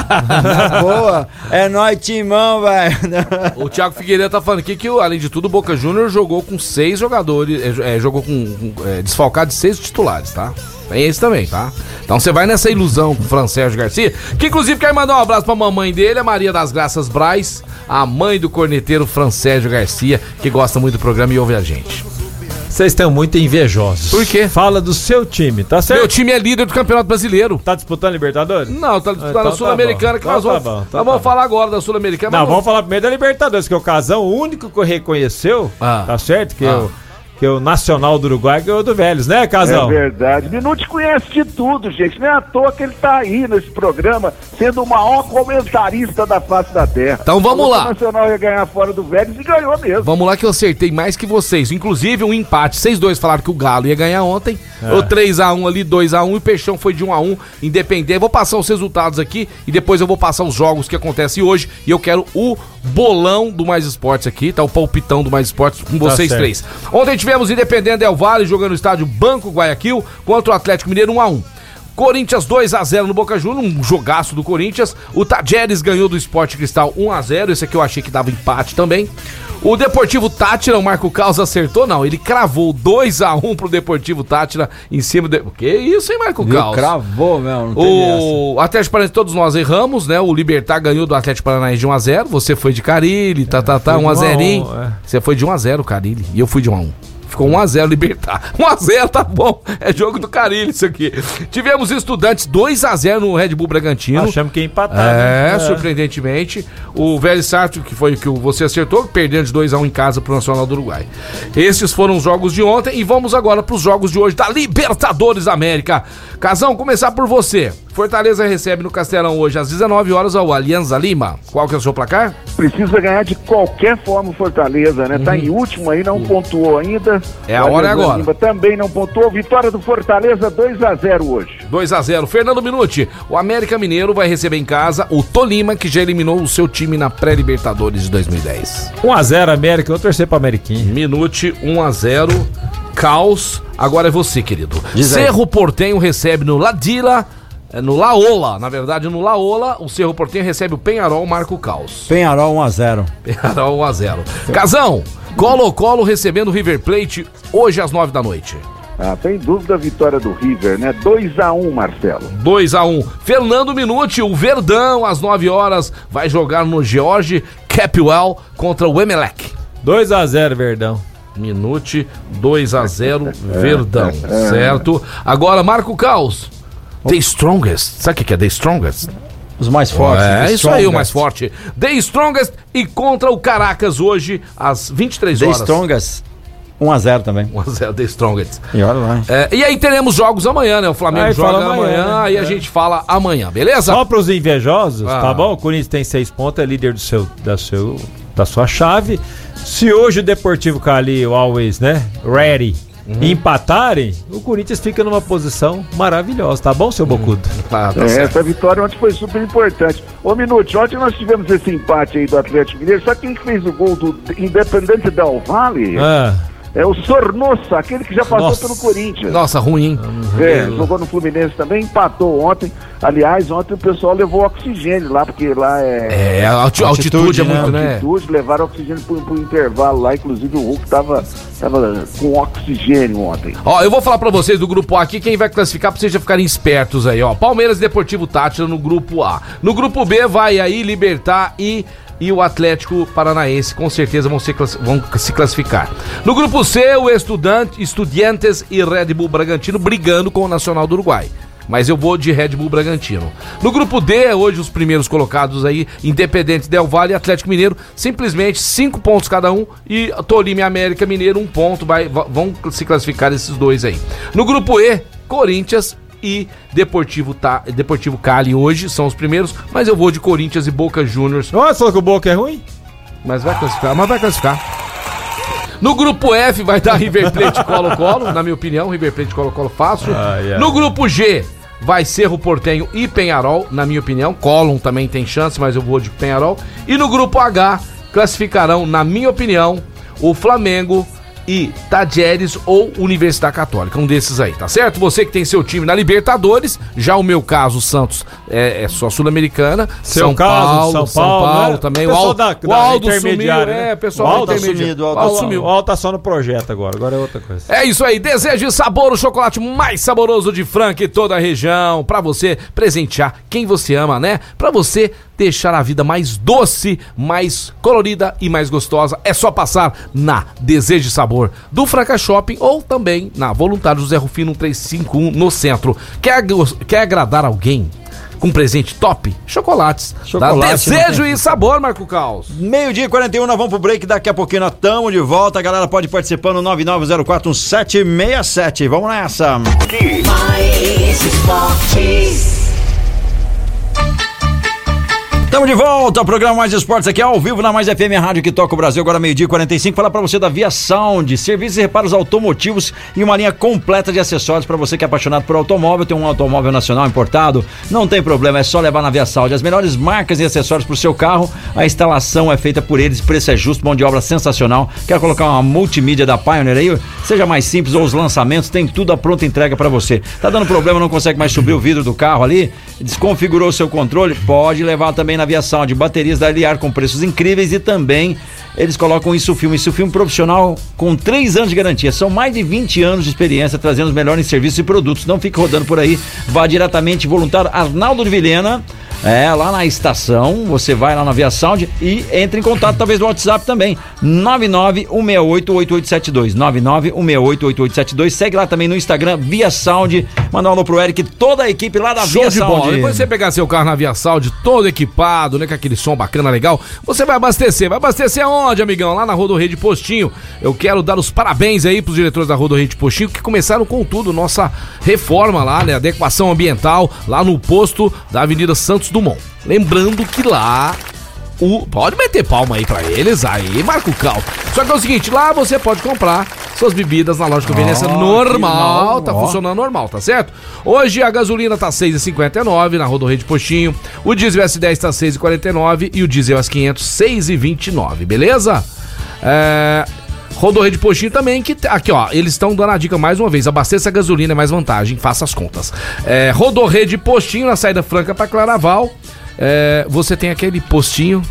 Boa. É nóis, timão, velho. O Thiago Figueiredo tá falando aqui que, além de tudo, o Boca Júnior jogou com seis jogadores, é, é, jogou com, com, é, desfalcado de seis titulares, tá? Tem esse também, tá? Então você vai nessa ilusão com o Fran Sérgio Garcia, que inclusive quer mandar um abraço pra mamãe dele, a Maria das Graças Braz, a mãe do corneteiro Fran Sérgio Garcia, que gosta muito do programa e ouve a gente. Vocês estão muito invejosos. Por quê? Fala do seu time, tá certo? Meu time é líder do Campeonato Brasileiro. Tá disputando Libertadores? Não, tá disputando Então a tá Sul-Americana bom. que nós Então tá vamos, bom, então nós vamos tá falar agora da Sul-Americana. Não, vamos falar primeiro da Libertadores, que é o Casão, o único que reconheceu, Ah. tá certo? Que, Ah. o, que é o Nacional do Uruguai ganhou do Vélez, né, É Casão? verdade. Minuto conhece de tudo, gente. Não é à toa que ele tá aí nesse programa, sendo o maior comentarista da face da Terra. Então vamos Falou lá. O Nacional ia ganhar fora do Vélez e ganhou mesmo. Vamos lá que eu acertei mais que vocês. Inclusive um empate. Vocês dois falaram que o Galo ia ganhar ontem. O 3x1 ali, 2x1 e o Peixão foi de 1x1. Independente. Vou passar os resultados aqui e depois eu vou passar os jogos que acontecem hoje. E eu quero o bolão do Mais Esportes aqui, tá? O palpitão do Mais Esportes com vocês certo. três. Ontem tivemos Independente Del Vale jogando no estádio Banco Guayaquil contra o Atlético Mineiro 1x1. Corinthians 2 a 0 no Boca Juniors, um jogaço do Corinthians. O Tajeres ganhou do Esporte Cristal 1 a 0. Esse aqui eu achei que dava empate também. O Deportivo Tátira, o Marco Caos acertou, não, ele cravou 2 a 1 pro Deportivo Tátira em cima do Que isso, hein, Marco? Caos? Cravou, meu. Essa. O Atlético Paranaense, todos nós erramos, né? O Libertar ganhou do Atlético Paranaense de 1x0. Você foi de Carilli, tá, tá, tá, fui de 1x0. 1 a 1, é. Você foi de 1x0, Carilli. E eu fui de 1x1. Ficou 1x0 Libertar. <laughs> 1x0, tá bom. É jogo do Carilli isso aqui. Tivemos estudantes 2x0 no Red Bull Bragantino. Achamos que ia empatar. É, né? surpreendentemente. O Velho Sarto, que foi o que você acertou, perdendo de 2x1 em casa pro Nacional do Uruguai. Esses foram os jogos de ontem e vamos agora pros jogos de hoje da Libertadores da América. Casão, começar por você. Fortaleza recebe no Castelão hoje às 19 horas ao Alianza Lima. Qual que é o seu placar? Precisa ganhar de qualquer forma o Fortaleza, né? Tá em último aí, não pontuou ainda. Uhum. É a O hora é agora. Lima Também não pontuou. Vitória do Fortaleza 2 a 0 hoje. 2 a 0 Fernando Minuti, o América Mineiro vai receber em casa o Tolima, que já eliminou o seu time na pré-Libertadores de 2010. 1x0 América, eu vou torcer pro Ameriquinho. Minute 1 a 0 Caos. Agora é você, querido. Diz aí. Cerro Portenho recebe no Ladila, é, no Laola, na verdade no Laola, o Cerro Portenho recebe o Penharol, marca o Caos. Penharol 1x0. Penharol 1 a 0 Casão, Colo-Colo recebendo o River Plate hoje às 9 da noite. Ah, sem dúvida a vitória do River, né? 2x1, Marcelo. 2 a 1 Fernando Minuti, o Verdão, às 9 horas, vai jogar no George Capwell contra o Emelec. 2 a 0 Verdão. Minuti, 2 a 0 <laughs> Verdão, certo? Agora, Marco Caos. The Strongest. Sabe o que é The Strongest? Os mais fortes. é, the isso aí, o mais forte. The Strongest e contra o Caracas hoje, às 23 The horas. Strongest, 1x0 também. 1 a 0 The Strongest. E olha lá. É, e aí teremos jogos amanhã, né? O Flamengo Aí joga amanhã, amanhã, né? e a gente fala amanhã, beleza? Só para os invejosos, Ah. tá bom? O Corinthians tem seis pontos, é líder do seu, da, seu, da sua chave. Se hoje o Deportivo Cali, o Always, né? Ready. Uhum. Empatarem, o Corinthians fica numa posição maravilhosa, tá bom, seu Bocudo? Tá, tá É, essa vitória ontem foi super importante. Ô, Minuto, ontem nós tivemos esse empate aí do Atlético Mineiro. Sabe quem que fez o gol do Independente Del Valle? Ah, É o Sornossa, aquele que já passou Nossa. pelo Corinthians. Nossa, ruim, hein? É, jogou no Fluminense também, empatou ontem. Aliás, ontem o pessoal levou oxigênio lá, porque lá é. É, a alti- a altitude, Altitude, é né? muito, né? altitude, levaram oxigênio pro, pro intervalo lá, inclusive o Hulk tava, tava com oxigênio ontem. Ó, eu vou falar pra vocês do grupo A aqui, quem vai classificar pra vocês já ficarem espertos aí, ó. Palmeiras e Deportivo Tátira no grupo A. No grupo B vai aí Libertar e, e o Atlético Paranaense, com certeza vão, classi- vão se classificar. No grupo C, o Estudante, Estudiantes e Red Bull Bragantino brigando com o Nacional do Uruguai. Mas eu vou de Red Bull Bragantino. No grupo D, hoje os primeiros colocados aí, Independente Del Valle e Atlético Mineiro, simplesmente cinco pontos cada um e Tolima e América Mineiro um ponto, vai, va- vão se classificar esses dois aí. No grupo E, Corinthians e Deportivo, tá, Deportivo Cali hoje são os primeiros, mas eu vou de Corinthians e Boca Juniors, falou que o Boca é ruim? mas vai classificar, mas vai classificar. No grupo F vai dar River Plate Colo-Colo, na minha opinião, River Plate Colo-Colo fácil. Ai, ai. No grupo G vai Cerro Portenho e Penharol, na minha opinião. Colum também tem chance, mas eu vou de Penharol. E no grupo H classificarão, na minha opinião, o Flamengo e Tadieres ou Universidade Católica, um desses aí, tá certo? Você que tem seu time na Libertadores, já o meu caso, o Santos é, é só Sul-Americana, Seu São caso, Paulo, São São Paulo, Paulo, né? também, O o, Al, da- o Aldo sumiu, intermediária, né? é, pessoal O da Aldo tá sumido, o Aldo Aldo tá sumiu. O Alto tá só no projeto agora, agora é outra coisa. É isso aí, deseje sabor, o chocolate mais saboroso de Franca e toda a região, pra você presentear quem você ama, né? Pra você deixar a vida mais doce, mais colorida e mais gostosa, é só passar na Deseje Sabor do Franca Shopping ou também na Voluntário José Rufino 1351 no centro. Quer, quer agradar alguém? Com presente top? Chocolates. Chocolate, Desejo tem- e Sabor, Marco Caos. Meio-dia e 41, nós vamos pro break. Daqui a pouquinho nós estamos de volta. A galera pode participar no 99041767. Vamos nessa. Mais esportes. Estamos de volta ao programa Mais Esportes aqui ao vivo na Mais FM Rádio que toca o Brasil. Agora meio-dia e 45. Falar para você da Via Sound, serviços e reparos automotivos e uma linha completa de acessórios para você que é apaixonado por automóvel, tem um automóvel nacional importado. Não tem problema, é só levar na Via Sound. As melhores marcas e acessórios para o seu carro. A instalação é feita por eles, preço é justo, mão de obra sensacional. Quer colocar uma multimídia da Pioneer aí? Seja mais simples ou os lançamentos, tem tudo a pronta entrega para você. Tá dando problema, não consegue mais subir o vidro do carro ali? Desconfigurou o seu controle? Pode levar também na Via Sound. Baterias da Liar com preços incríveis e também eles colocam isso filme, isso filme profissional com 3 anos de garantia. São mais de 20 anos de experiência trazendo os melhores serviços e produtos. Não fique rodando por aí. Vá diretamente voluntário Arnaldo de Vilhena. É, lá na estação, você vai lá na Via Sound e entre em contato talvez no WhatsApp também. 991688872. 991688872. Segue lá também no Instagram Via Sound. Manda um alô pro Eric, toda a equipe lá da Show Via de Sound. bola. Depois você pegar seu carro na Via Saúde, todo equipado, né? Com aquele som bacana, legal. Você vai abastecer. Vai abastecer aonde, amigão? Lá na Rodorrede Postinho. Eu quero dar os parabéns aí pros diretores da Rodorrede Postinho que começaram com tudo. Nossa reforma lá, né? Adequação ambiental lá no posto da Avenida Santos Dumont. Lembrando que lá o- pode meter palma aí pra eles, aí marca o cal. Só que é o seguinte, lá você pode comprar suas bebidas na loja de conveniência Ó, normal, tá ó. funcionando normal, tá certo? Hoje a gasolina tá 6,59 na Rodorreio de Postinho, o diesel S10 tá 6,49 e o diesel S500 6,29, beleza? É... Rodorreio de Postinho também, que aqui ó, eles estão dando a dica mais uma vez, abasteça a gasolina é mais vantagem, faça as contas. É, Rodorreio de Postinho na saída franca para Claraval, é, você tem aquele postinho,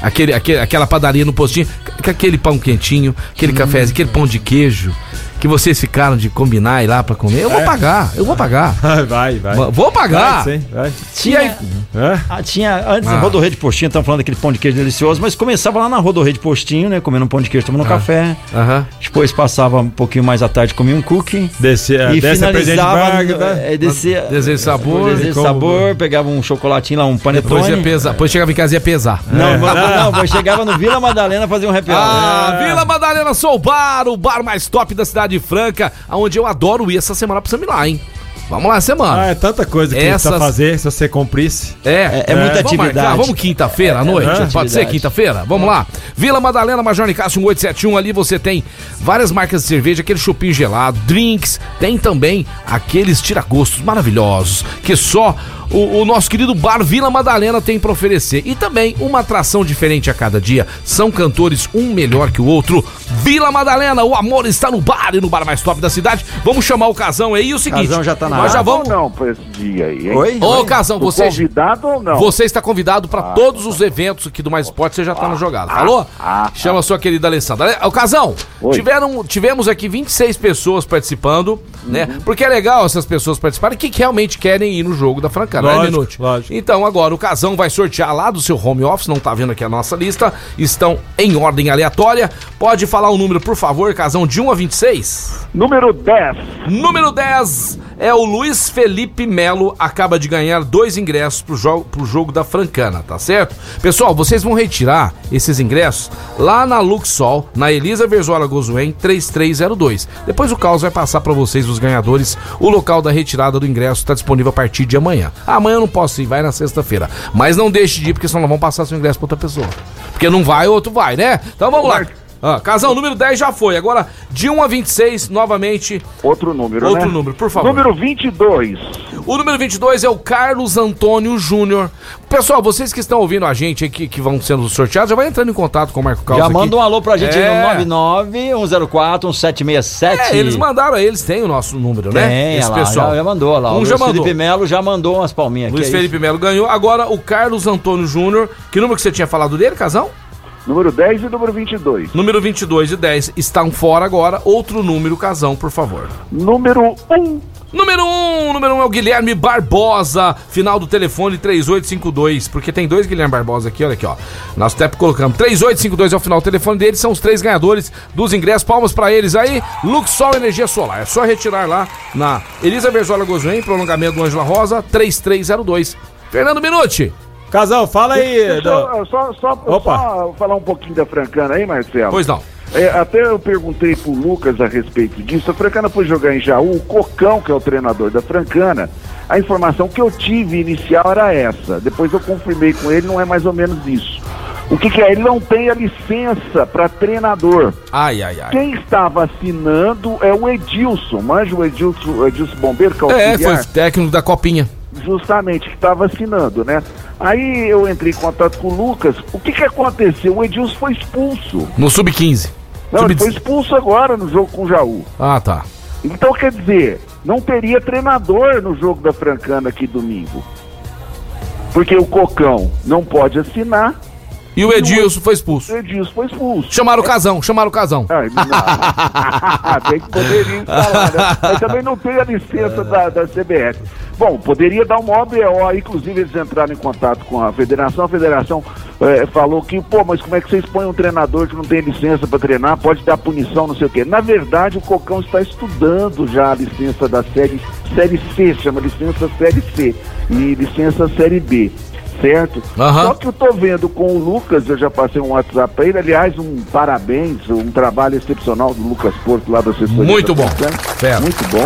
aquele, aquele, aquela padaria no postinho, aquele pão quentinho, aquele cafezinho, aquele pão de queijo, que vocês ficaram de combinar ir lá pra comer, eu vou É. pagar, eu vou pagar. <laughs> Vai, vai. Va- Vou pagar. Vai, sim, vai. Aí, É? Ah, tinha, antes Ah. da Rodorreia de Postinho, estamos falando daquele pão de queijo delicioso, mas começava lá na Rodorreia de Postinho, né? Comendo um pão de queijo, tomando um café. Aham. Depois passava um pouquinho mais à tarde, comia um cookie. Desce, é, e desce a presidente finalizava, Vargas, no- né? é, descia, Desejo de sabor. desejo sabor, pegava um chocolatinho lá, um panetone. Depois ia pesar. Depois chegava em casa e ia pesar. Não, não, <laughs> não, eu chegava no Vila Madalena fazer um happy hour. Ah, É. Vila Madalena Sou Bar, o bar mais top da cidade Franca, onde eu adoro ir essa semana pra lá, hein? Vamos lá, semana. Ah, é tanta coisa que Essas- precisa fazer se você cumprisse. É, é muita vamos atividade. marcar, vamos quinta-feira à noite? muita Pode ser quinta-feira? Vamos lá. Vila Madalena, Major Nicásio 1871. Ali você tem várias marcas de cerveja, aquele chupinho gelado, drinks. Tem também aqueles tiragostos maravilhosos que só o, o nosso querido bar Vila Madalena tem pra oferecer. E também uma atração diferente a cada dia. São cantores um melhor que o outro. Vila Madalena, o amor está no bar e no bar mais top da cidade. Vamos chamar o Casão aí. E o seguinte, Casão já tá na nós já área. vamos... Não pra esse dia aí, hein? Oi? Ô, Casão, você... convidado ou não? Você está convidado para todos os eventos aqui do Mais Esporte, você já está na jogada. Falou? ah, Chama a sua querida Alessandra. Ale- Ô, Casão, Oi. tiveram, tivemos aqui 26 pessoas participando, né? Uhum. Porque é legal essas pessoas participarem que realmente querem ir no jogo da Francana, né, Lógico, Minute? lógico. Então, agora o Casão vai sortear lá do seu home office, não tá vendo aqui a nossa lista, estão em ordem aleatória. Pode falar o número, por favor, Casão, de 1 a 26? Número 10. Número 10 é o Luiz Felipe Melo, acaba de ganhar dois ingressos pro jogo, pro jogo da Francana, tá certo? Pessoal, vocês vão retirar esses ingressos lá na Luxol, na Elisa Verzola Gozuen 3302. Depois o Carlos vai passar pra vocês, os ganhadores, o local da retirada do ingresso está disponível a partir de amanhã. Amanhã eu não posso ir, vai na sexta-feira. Mas não deixe de ir, porque senão nós vamos passar seu ingresso pra outra pessoa. Porque não vai, o outro vai, né? Então vamos lá. Ah, Casão, número 10 já foi. Agora, de 1 a 26, novamente, Outro número, Outro né? número, por favor. Número 22. O número 22 é o Carlos Antônio Júnior. Pessoal, vocês que estão ouvindo a gente aí, que, que vão sendo sorteados, já vai entrando em contato com o Marco Carlos Já manda um alô pra gente É. aí no 99-104-1767. É, eles mandaram, eles têm o nosso número, né? Tem, Esse olha lá, pessoal. Já, já mandou lá. Um o Luiz já mandou. Felipe Melo já mandou umas palminhas Luiz aqui. é Felipe Melo ganhou. Agora, o Carlos Antônio Júnior. Que número que você tinha falado dele, Casão? Número 10 e número 22. Número 22 e 10 estão fora agora. Outro número, Casão, por favor. Número 1. Número 1, um, número 1 um é o Guilherme Barbosa, final do telefone 3852, porque tem dois Guilherme Barbosa aqui, olha aqui, ó. Nós até colocamos 3852 é o final do telefone deles, são os três ganhadores dos ingressos. Palmas pra eles aí. Luxol Energia Solar, é só retirar lá na Elisa Verzola Gozuen, prolongamento do Ângela Rosa, 3302. Fernando Minuti. Casal, fala aí. Deixa do- eu só, só, Opa. só falar um pouquinho da Francana aí, Marcelo. Pois não. É, até eu perguntei pro Lucas a respeito disso. A Francana foi jogar em Jaú, o Cocão, que é o treinador da Francana. A informação que eu tive inicial era essa. Depois eu confirmei com ele, não é mais ou menos isso. O que, que é? Ele não tem a licença para treinador. Ai, ai, ai. Quem estava assinando é o Edilson. Manja o Edilson, Edilson Bombeiro, que é o É, auxiliar? foi técnico da Copinha. justamente que estava assinando, né? Aí eu entrei em contato com o Lucas. O que que aconteceu? O Edilson foi expulso. No Sub-15. Não, ele foi expulso agora no jogo com o Jaú. Ah, tá. Então quer dizer, não teria treinador no jogo da Francana aqui domingo. Porque o Cocão não pode assinar, E o Edilson foi expulso. o Edilson foi expulso. Chamaram o Casão, chamaram o Casão. Ai, não. <laughs> que poderia instalar, né? Mas também não tem a licença da, da CBF. Bom, poderia dar uma OBO, inclusive eles entraram em contato com a federação, a federação eh, falou que, pô, mas como é que vocês põem um treinador que não tem licença para treinar, pode dar punição, não sei o quê. Na verdade, o Cocão está estudando já a licença da série, série C, chama licença série C, e licença série B. Certo? Aham. Só que eu tô vendo com o Lucas, eu já passei um WhatsApp pra ele, aliás, um parabéns, um trabalho excepcional do Lucas Porto lá da assessoria. Muito bom. Fera. Muito bom.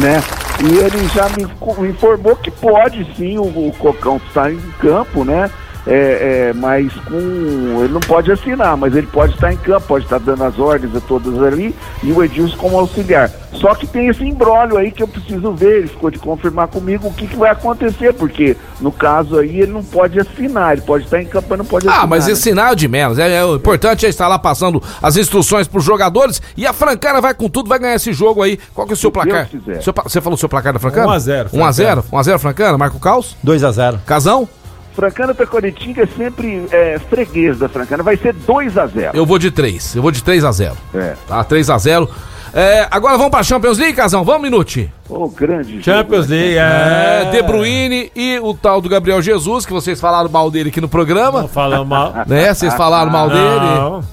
Né? E ele já me informou que pode sim o, o Cocão estar em campo, né? É, é, mas com. Ele não pode assinar, mas ele pode estar em campo, pode estar dando as ordens a todas ali, e o Edilson como auxiliar. Só que tem esse embrólio aí que eu preciso ver, ele ficou de confirmar comigo o que, que vai acontecer, porque no caso aí ele não pode assinar, ele pode estar em campo, mas não pode assinar. Ah, mas né? esse sinal é de menos. É, é, o importante é estar lá passando as instruções pros jogadores e a Francana vai com tudo, vai ganhar esse jogo aí. Qual que é o seu placar? Seu você falou o seu placar da Francana? 1 a 0, 1 a 0 1 a 0 Francana? Marco Caos? 2x0. Casão? Francana Tacoritinga é sempre é, freguês da Francana, vai ser 2 a 0 Eu vou de 3. Eu vou de 3 a 0 É. Tá? 3 a 0 É, agora vamos pra Champions League, Casão? Vamos, Minute? Ô, grande Champions jogo, né? League, É, é. De Bruyne e o tal do Gabriel Jesus, que vocês falaram mal dele aqui no programa. Não falamos mal. Né? Vocês falaram mal dele. Não.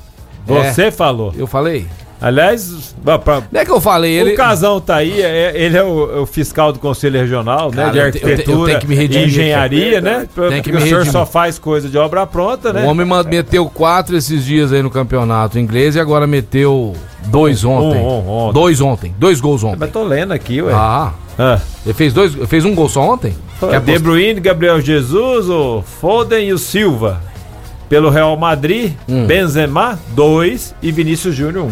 Você falou. Eu falei? Aliás, pra- Não é que eu falei, ele. o Casão tá aí, é- ele é o, é o fiscal do Conselho Regional, Cara, né? De eu te- eu te- eu arquitetura tenho que me e redimir engenharia, né? Tem que o senhor redimir. só faz coisa de obra pronta, né? O homem meteu quatro esses dias aí no campeonato inglês e agora meteu dois ontem. um ontem. Dois ontem. Dois gols ontem. Mas tô lendo aqui, ué. Ah, Ah. ele fez dois, fez um gol só ontem? Quer De Bruyne, Gabriel Jesus, o Foden e o Silva. Pelo Real Madrid, Hum. Benzema, 2 e Vinícius Júnior, 1. Um.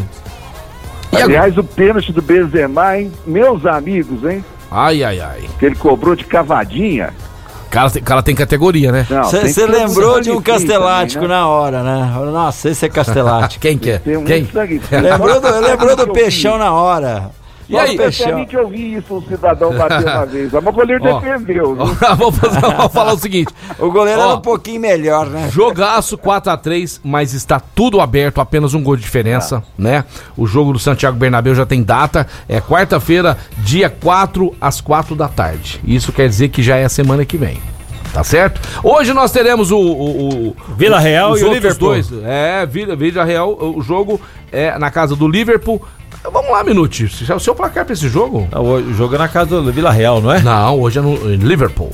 E agora? Aliás, o pênalti do Benzema, hein? Meus amigos, hein? Ai, ai, ai. Que ele cobrou de cavadinha. O cara, tem- cara tem categoria, né? Você lembrou de um castelático também, né? na hora, né? Nossa, esse é <laughs> castelático. Quem que é? Tem um Quem? <laughs> lembrou do, lembrou do peixão na hora. E aí? Pessoalmente eu vi isso, um cidadão bater uma <laughs> vez. Mas o goleiro Ó. defendeu. vamos, <laughs> fazer- vamos <laughs> falar o seguinte. O goleiro Ó. era um pouquinho melhor, né? Jogaço 4x3, mas está tudo aberto, apenas um gol de diferença, né? O jogo do Santiago Bernabéu já tem data, é quarta-feira, dia 4 às 4 da tarde. Isso quer dizer que já é a semana que vem. Tá certo? Hoje nós teremos o, o, o- Vila Real os e o Liverpool. dois. É, Vila, Vila Real, o jogo é na casa do Liverpool. Vamos lá, Minute. O seu placar pra esse jogo? Ah, O jogo é na casa do Vila Real, não é? Não, hoje é no em Liverpool.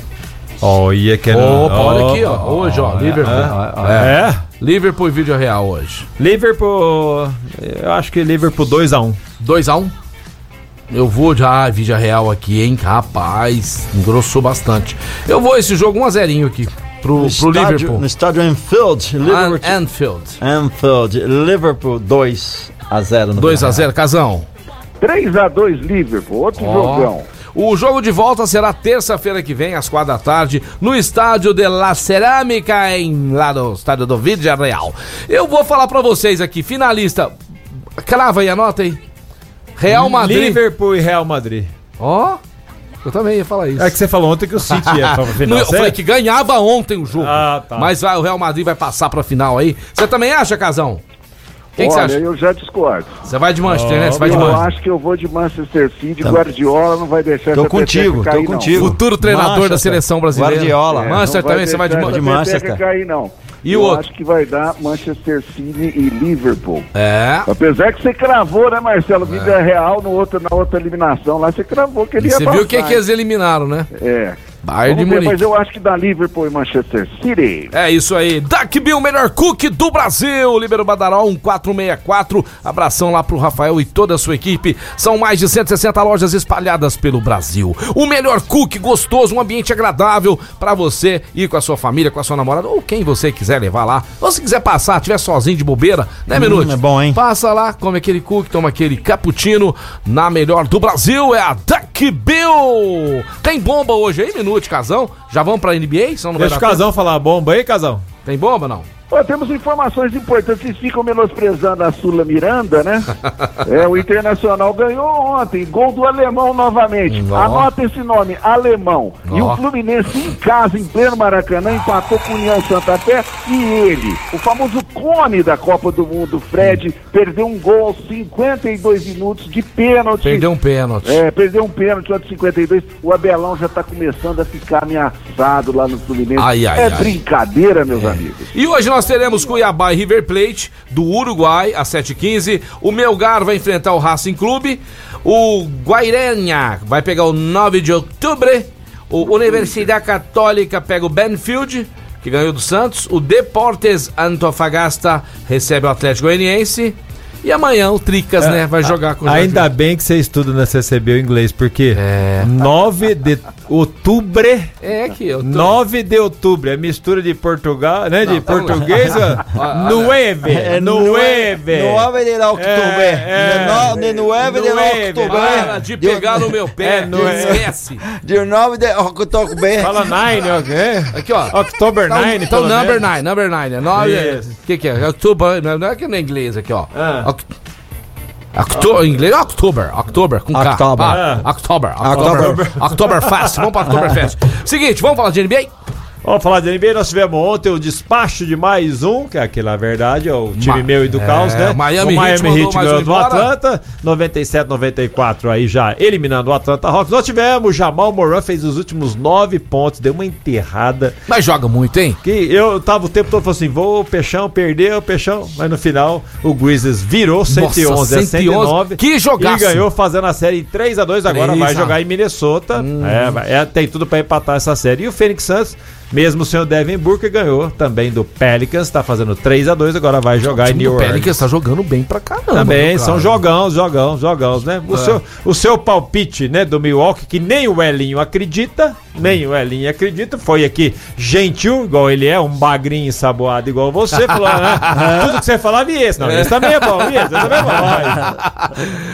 Olha que Opa, olha aqui, ó. Hoje, ó, Liverpool. É. É. Liverpool e Vídeo Real hoje. Liverpool, eu acho que Liverpool 2x1. 2x1. Eu vou já, Vídeo Real aqui, hein? Rapaz, engrossou bastante. Eu vou esse jogo 1x0 aqui. Pro, pro estádio, Liverpool. no estádio Anfield, Liverpool, An Anfield. Anfield, Liverpool 2 a 0 no 2x0, Casão. 3x2 Liverpool, outro Ó. jogão. O jogo de volta será terça-feira que vem, às quatro da tarde, no estádio de La Cerâmica, em, lá no estádio do Vídeo Real. Eu vou falar pra vocês aqui, finalista. Crava aí, anota aí. Real Madrid. Liverpool e Real Madrid. Ó, eu também ia falar isso. É que você falou ontem que o <laughs> City ia pra final. Não, eu falei que ganhava ontem o jogo. Ah, tá. Mas vai, o Real Madrid vai passar pra final aí. Você também acha, Casão? Quem que você Olha, acha? eu já discordo. Você vai de Manchester, né? Você vai de Eu Manchester. acho que eu vou de Manchester City. Guardiola não vai deixar Tô essa contigo, peteca tô cair, não. contigo. Futuro treinador da Manchester. seleção brasileira. Guardiola. É, Manchester não vai também, você vai de deixar Man- de peteca Manchester. cair, não. E eu o outro? acho que vai dar Manchester City e Liverpool. É. Apesar que você cravou, né, Marcelo? Vida real no outro, na outra eliminação lá, você cravou que ele E ia você viu o que, que eles eliminaram, né? É. Bayern de Vamos Munique. mas eu acho que dá Liverpool e Manchester City. É isso aí. Duck Bill, melhor cook do Brasil. Libero Badaró 1464. Abração lá pro Rafael e toda a sua equipe. São mais de 160 lojas espalhadas pelo Brasil. O melhor cook gostoso, um ambiente agradável pra você ir com a sua família, com a sua namorada ou quem você quiser levar lá. Ou se quiser passar, tiver sozinho de bobeira, né, Minuto? é bom, hein? Passa lá, come aquele cook, toma aquele cappuccino. Na melhor do Brasil é a Duck Bill. Tem bomba hoje aí, Minuto, Casão? Já vamos pra NBA? Senão não vai Deixa o dar tempo? Casão falar a bomba aí, Casão. Tem bomba não? Ó, temos informações importantes. Vocês ficam menosprezando a Sula Miranda, né? <laughs> é, o Internacional ganhou ontem. Gol do alemão novamente. Nó. Anota esse nome, alemão. E Ó. o Fluminense em casa, em pleno Maracanã, empatou com o União Santa Fé. E ele, o famoso cone da Copa do Mundo, Fred, perdeu um gol aos 52 minutos de pênalti. Perdeu um pênalti. É, perdeu um pênalti aos 52. O Abelão já tá começando a ficar ameaçado lá no Fluminense. Ai, ai, é ai. brincadeira, meus amigos. E hoje nós teremos Cuiabá e River Plate, do Uruguai, às 7h15. O Melgar vai enfrentar o Racing Clube. O Guairenha vai pegar o 9 de outubro. O Universidade Católica pega o Benfield, que ganhou do Santos. O Deportes Antofagasta recebe o Atlético Goianiense. E amanhã o Tricas, né, vai jogar com o Ainda bem que você estuda na CCB o inglês, porque É. 9 de outubro. É que eu tô... 9 de outubro, é mistura de Portugal, né? de Não, tá português, <laughs> ó. Nueve, É nueve. Nove de outubro. É, é. De nove de Nueve. outubro. Para de pegar no meu pé, É, não é. esquece. De nove de outubro. Fala nine, ó. Aqui, ó. October Então, 9, então pelo number menos. 9, number 9. É 9. Isso. O que, que é? Outubro, não não é que é no inglês aqui, ó. Ah. Oct- Octo- em inglês October, October, com K. October. Ah, October, October, October Fest. Vamos para October Fest. <laughs> Seguinte, vamos falar de NBA? Vamos falar de NBA, nós tivemos ontem o despacho de mais um, que é aqui na verdade é o time Ma- meu e do é, Caos, né? o Miami o Miami Heat ganhou um do. Atlanta, 97, 94 aí já eliminando o Atlanta Hawks. Nós tivemos Jamal Moran, fez os últimos nove pontos, deu uma enterrada. Mas joga muito, hein? Que eu tava o tempo todo falando assim, vou, Peixão, perdeu Peixão, mas no final o Grizzlies virou 111 a 109 Que jogaço. e ganhou fazendo a série em 3 a 2 agora 3 vai jogar em Minnesota. É, vai- é, tem tudo pra empatar essa série. E o Phoenix Suns, mesmo sem o Devin Booker, ganhou também do Pelicans, tá fazendo 3 a 2 agora vai jogar em O New Orleans. Pelicans tá jogando bem pra caramba. Também, são cara? jogãos, jogãos, jogãos, né? O, É. seu, o seu palpite, né, do Milwaukee, que nem o Elinho acredita, nem o Elinho acredita, foi aqui gentil, igual ele é, um bagrinho ensaboado igual você, falou, né? <laughs> Tudo que você falava, e esse? Não, esse também é bom, e esse também é bom.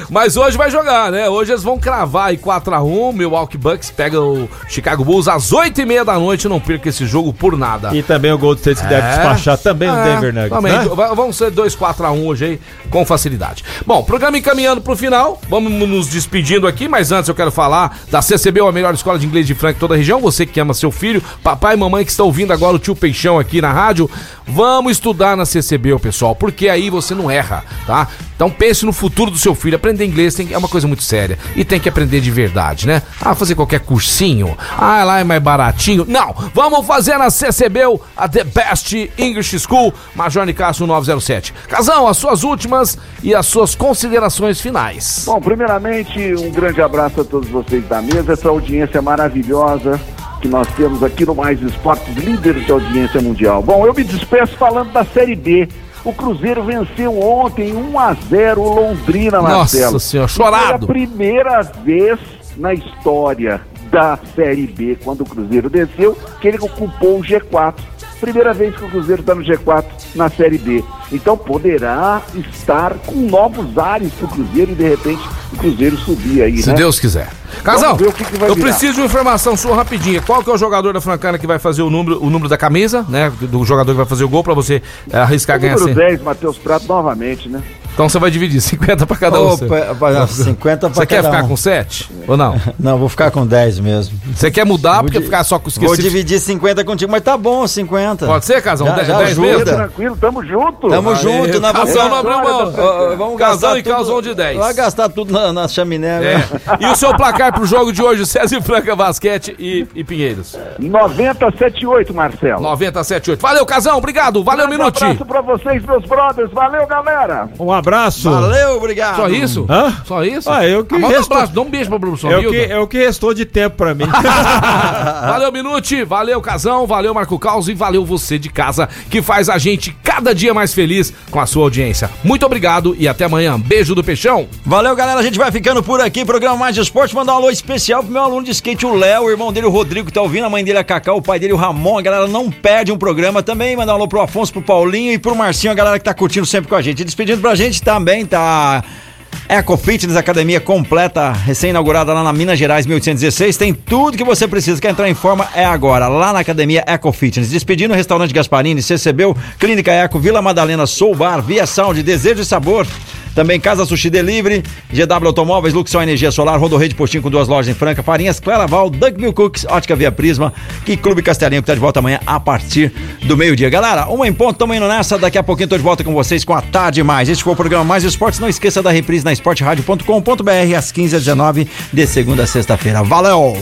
<laughs> Mas hoje vai jogar, né? Hoje eles vão cravar aí 4x1. Milwaukee Bucks pega o Chicago Bulls às 8h30 da noite. Não perca esse jogo por nada. E também o Gold State que deve despachar também o É, Denver Nuggets, também. né? Vamos ser 2 4x1 hoje aí, com facilidade. Bom, programa encaminhando pro final. Vamos nos despedindo aqui, mas antes eu quero falar da CCB, a melhor escola de inglês de Franca em toda a região. Você que ama seu filho, papai e mamãe que estão ouvindo agora o tio Peixão aqui na rádio, vamos estudar na CCB, pessoal, porque aí você não erra, tá? Então pense no futuro do seu filho. Aprender inglês tem- é uma coisa muito séria e tem que aprender de verdade, né? Ah, fazer qualquer cursinho. Ah, lá é mais baratinho. Não, vamos fazer na CCB, a The Best English School, Major Nicasso 907. Casão, as suas últimas e as suas considerações finais. Bom, primeiramente, um grande abraço a todos vocês da mesa, essa audiência maravilhosa que nós temos aqui no Mais Esportes, líderes de audiência mundial. Bom, eu me despeço falando da Série B. O Cruzeiro venceu ontem 1 a 0 o Londrina, Marcelo. Nossa senhora, Foi chorado. a primeira vez na história da Série B, quando o Cruzeiro desceu, que ele ocupou o G4. Primeira vez que o Cruzeiro está no G4 na Série B. Então poderá estar com novos ares para o Cruzeiro e de repente o Cruzeiro subir aí, Se né? Deus quiser. O que que eu virar. preciso de uma informação sua rapidinha. Qual que é o jogador da Francana que vai fazer o número, o número da camisa, né? Do jogador que vai fazer o gol pra você eh, arriscar ganhar Número 100. 10, Matheus Prato, novamente, né? Então você vai dividir 50 pra cada um. Opa, pa- 50 pra Você quer cada ficar um. com 7 ou não? <laughs> Não, vou ficar com 10 mesmo. Você quer mudar porque di- ficar só com Vou esquecido? dividir 50 contigo, mas tá bom, 50. Pode ser, Casão? Já- 10 já 10 ajuda. mesmo? Tranquilo, tamo junto. Tamo Aê, junto, nós vamos Casão não abriu mão. ó, vamos Casão gastar e Casão de 10. Vai gastar tudo na, na chaminé. É. né? E o seu placar pro jogo de hoje, César e Franca Basquete e, e Pinheiros? 9078, Marcelo. 9078. Valeu, Casão, obrigado. Valeu, Um Minuti. abraço pra vocês, meus brothers. Valeu, galera. Um abraço. Valeu, obrigado. Só isso? Hã? Só isso? Ah, eu que Ah, manda um resto- abraço, dá um beijo pra produção, É o, que, Hilda. é o que restou de tempo pra mim. <laughs> <laughs> Valeu, Minuti, valeu, Casão, valeu, Marco Caos e valeu você de casa que faz a gente cada dia mais feliz com a sua audiência. Muito obrigado e até amanhã. Beijo do Peixão. Valeu, galera. A gente vai ficando por aqui. Programa Mais de Esporte. Mandar um alô especial pro meu aluno de skate, o Léo, o irmão dele, o Rodrigo, que tá ouvindo, a mãe dele, a Cacau, o pai dele, o Ramon. A galera não perde um programa também. Mandar um alô pro Afonso, pro Paulinho e pro Marcinho, a galera que tá curtindo sempre com a gente. E despedindo pra gente também, tá. Eco Fitness, academia completa, recém-inaugurada lá na Minas Gerais, 1816. Tem tudo que você precisa. Quer entrar em forma? É agora, lá na academia Eco Fitness. Despedindo o restaurante Gasparini, CCBU, Clínica Eco, Vila Madalena, Soul Bar, Via Sound, Desejo e Sabor. Também Casa Sushi Delivery, GW Automóveis, Luxão Energia Solar, Rodorreio de Postinho com duas lojas em Franca, Farinhas, Claraval, Duckville Cooks, Ótica Via Prisma e Clube Castelinho, que tá de volta amanhã a partir do meio-dia. Galera, uma em ponto, tamo indo nessa. Daqui a pouquinho tô de volta com vocês com a Tarde Mais. Este foi o programa Mais Esportes. Não esqueça da reprise na esporteradio.com.br às 15 h 19 de segunda a sexta-feira. Valeu!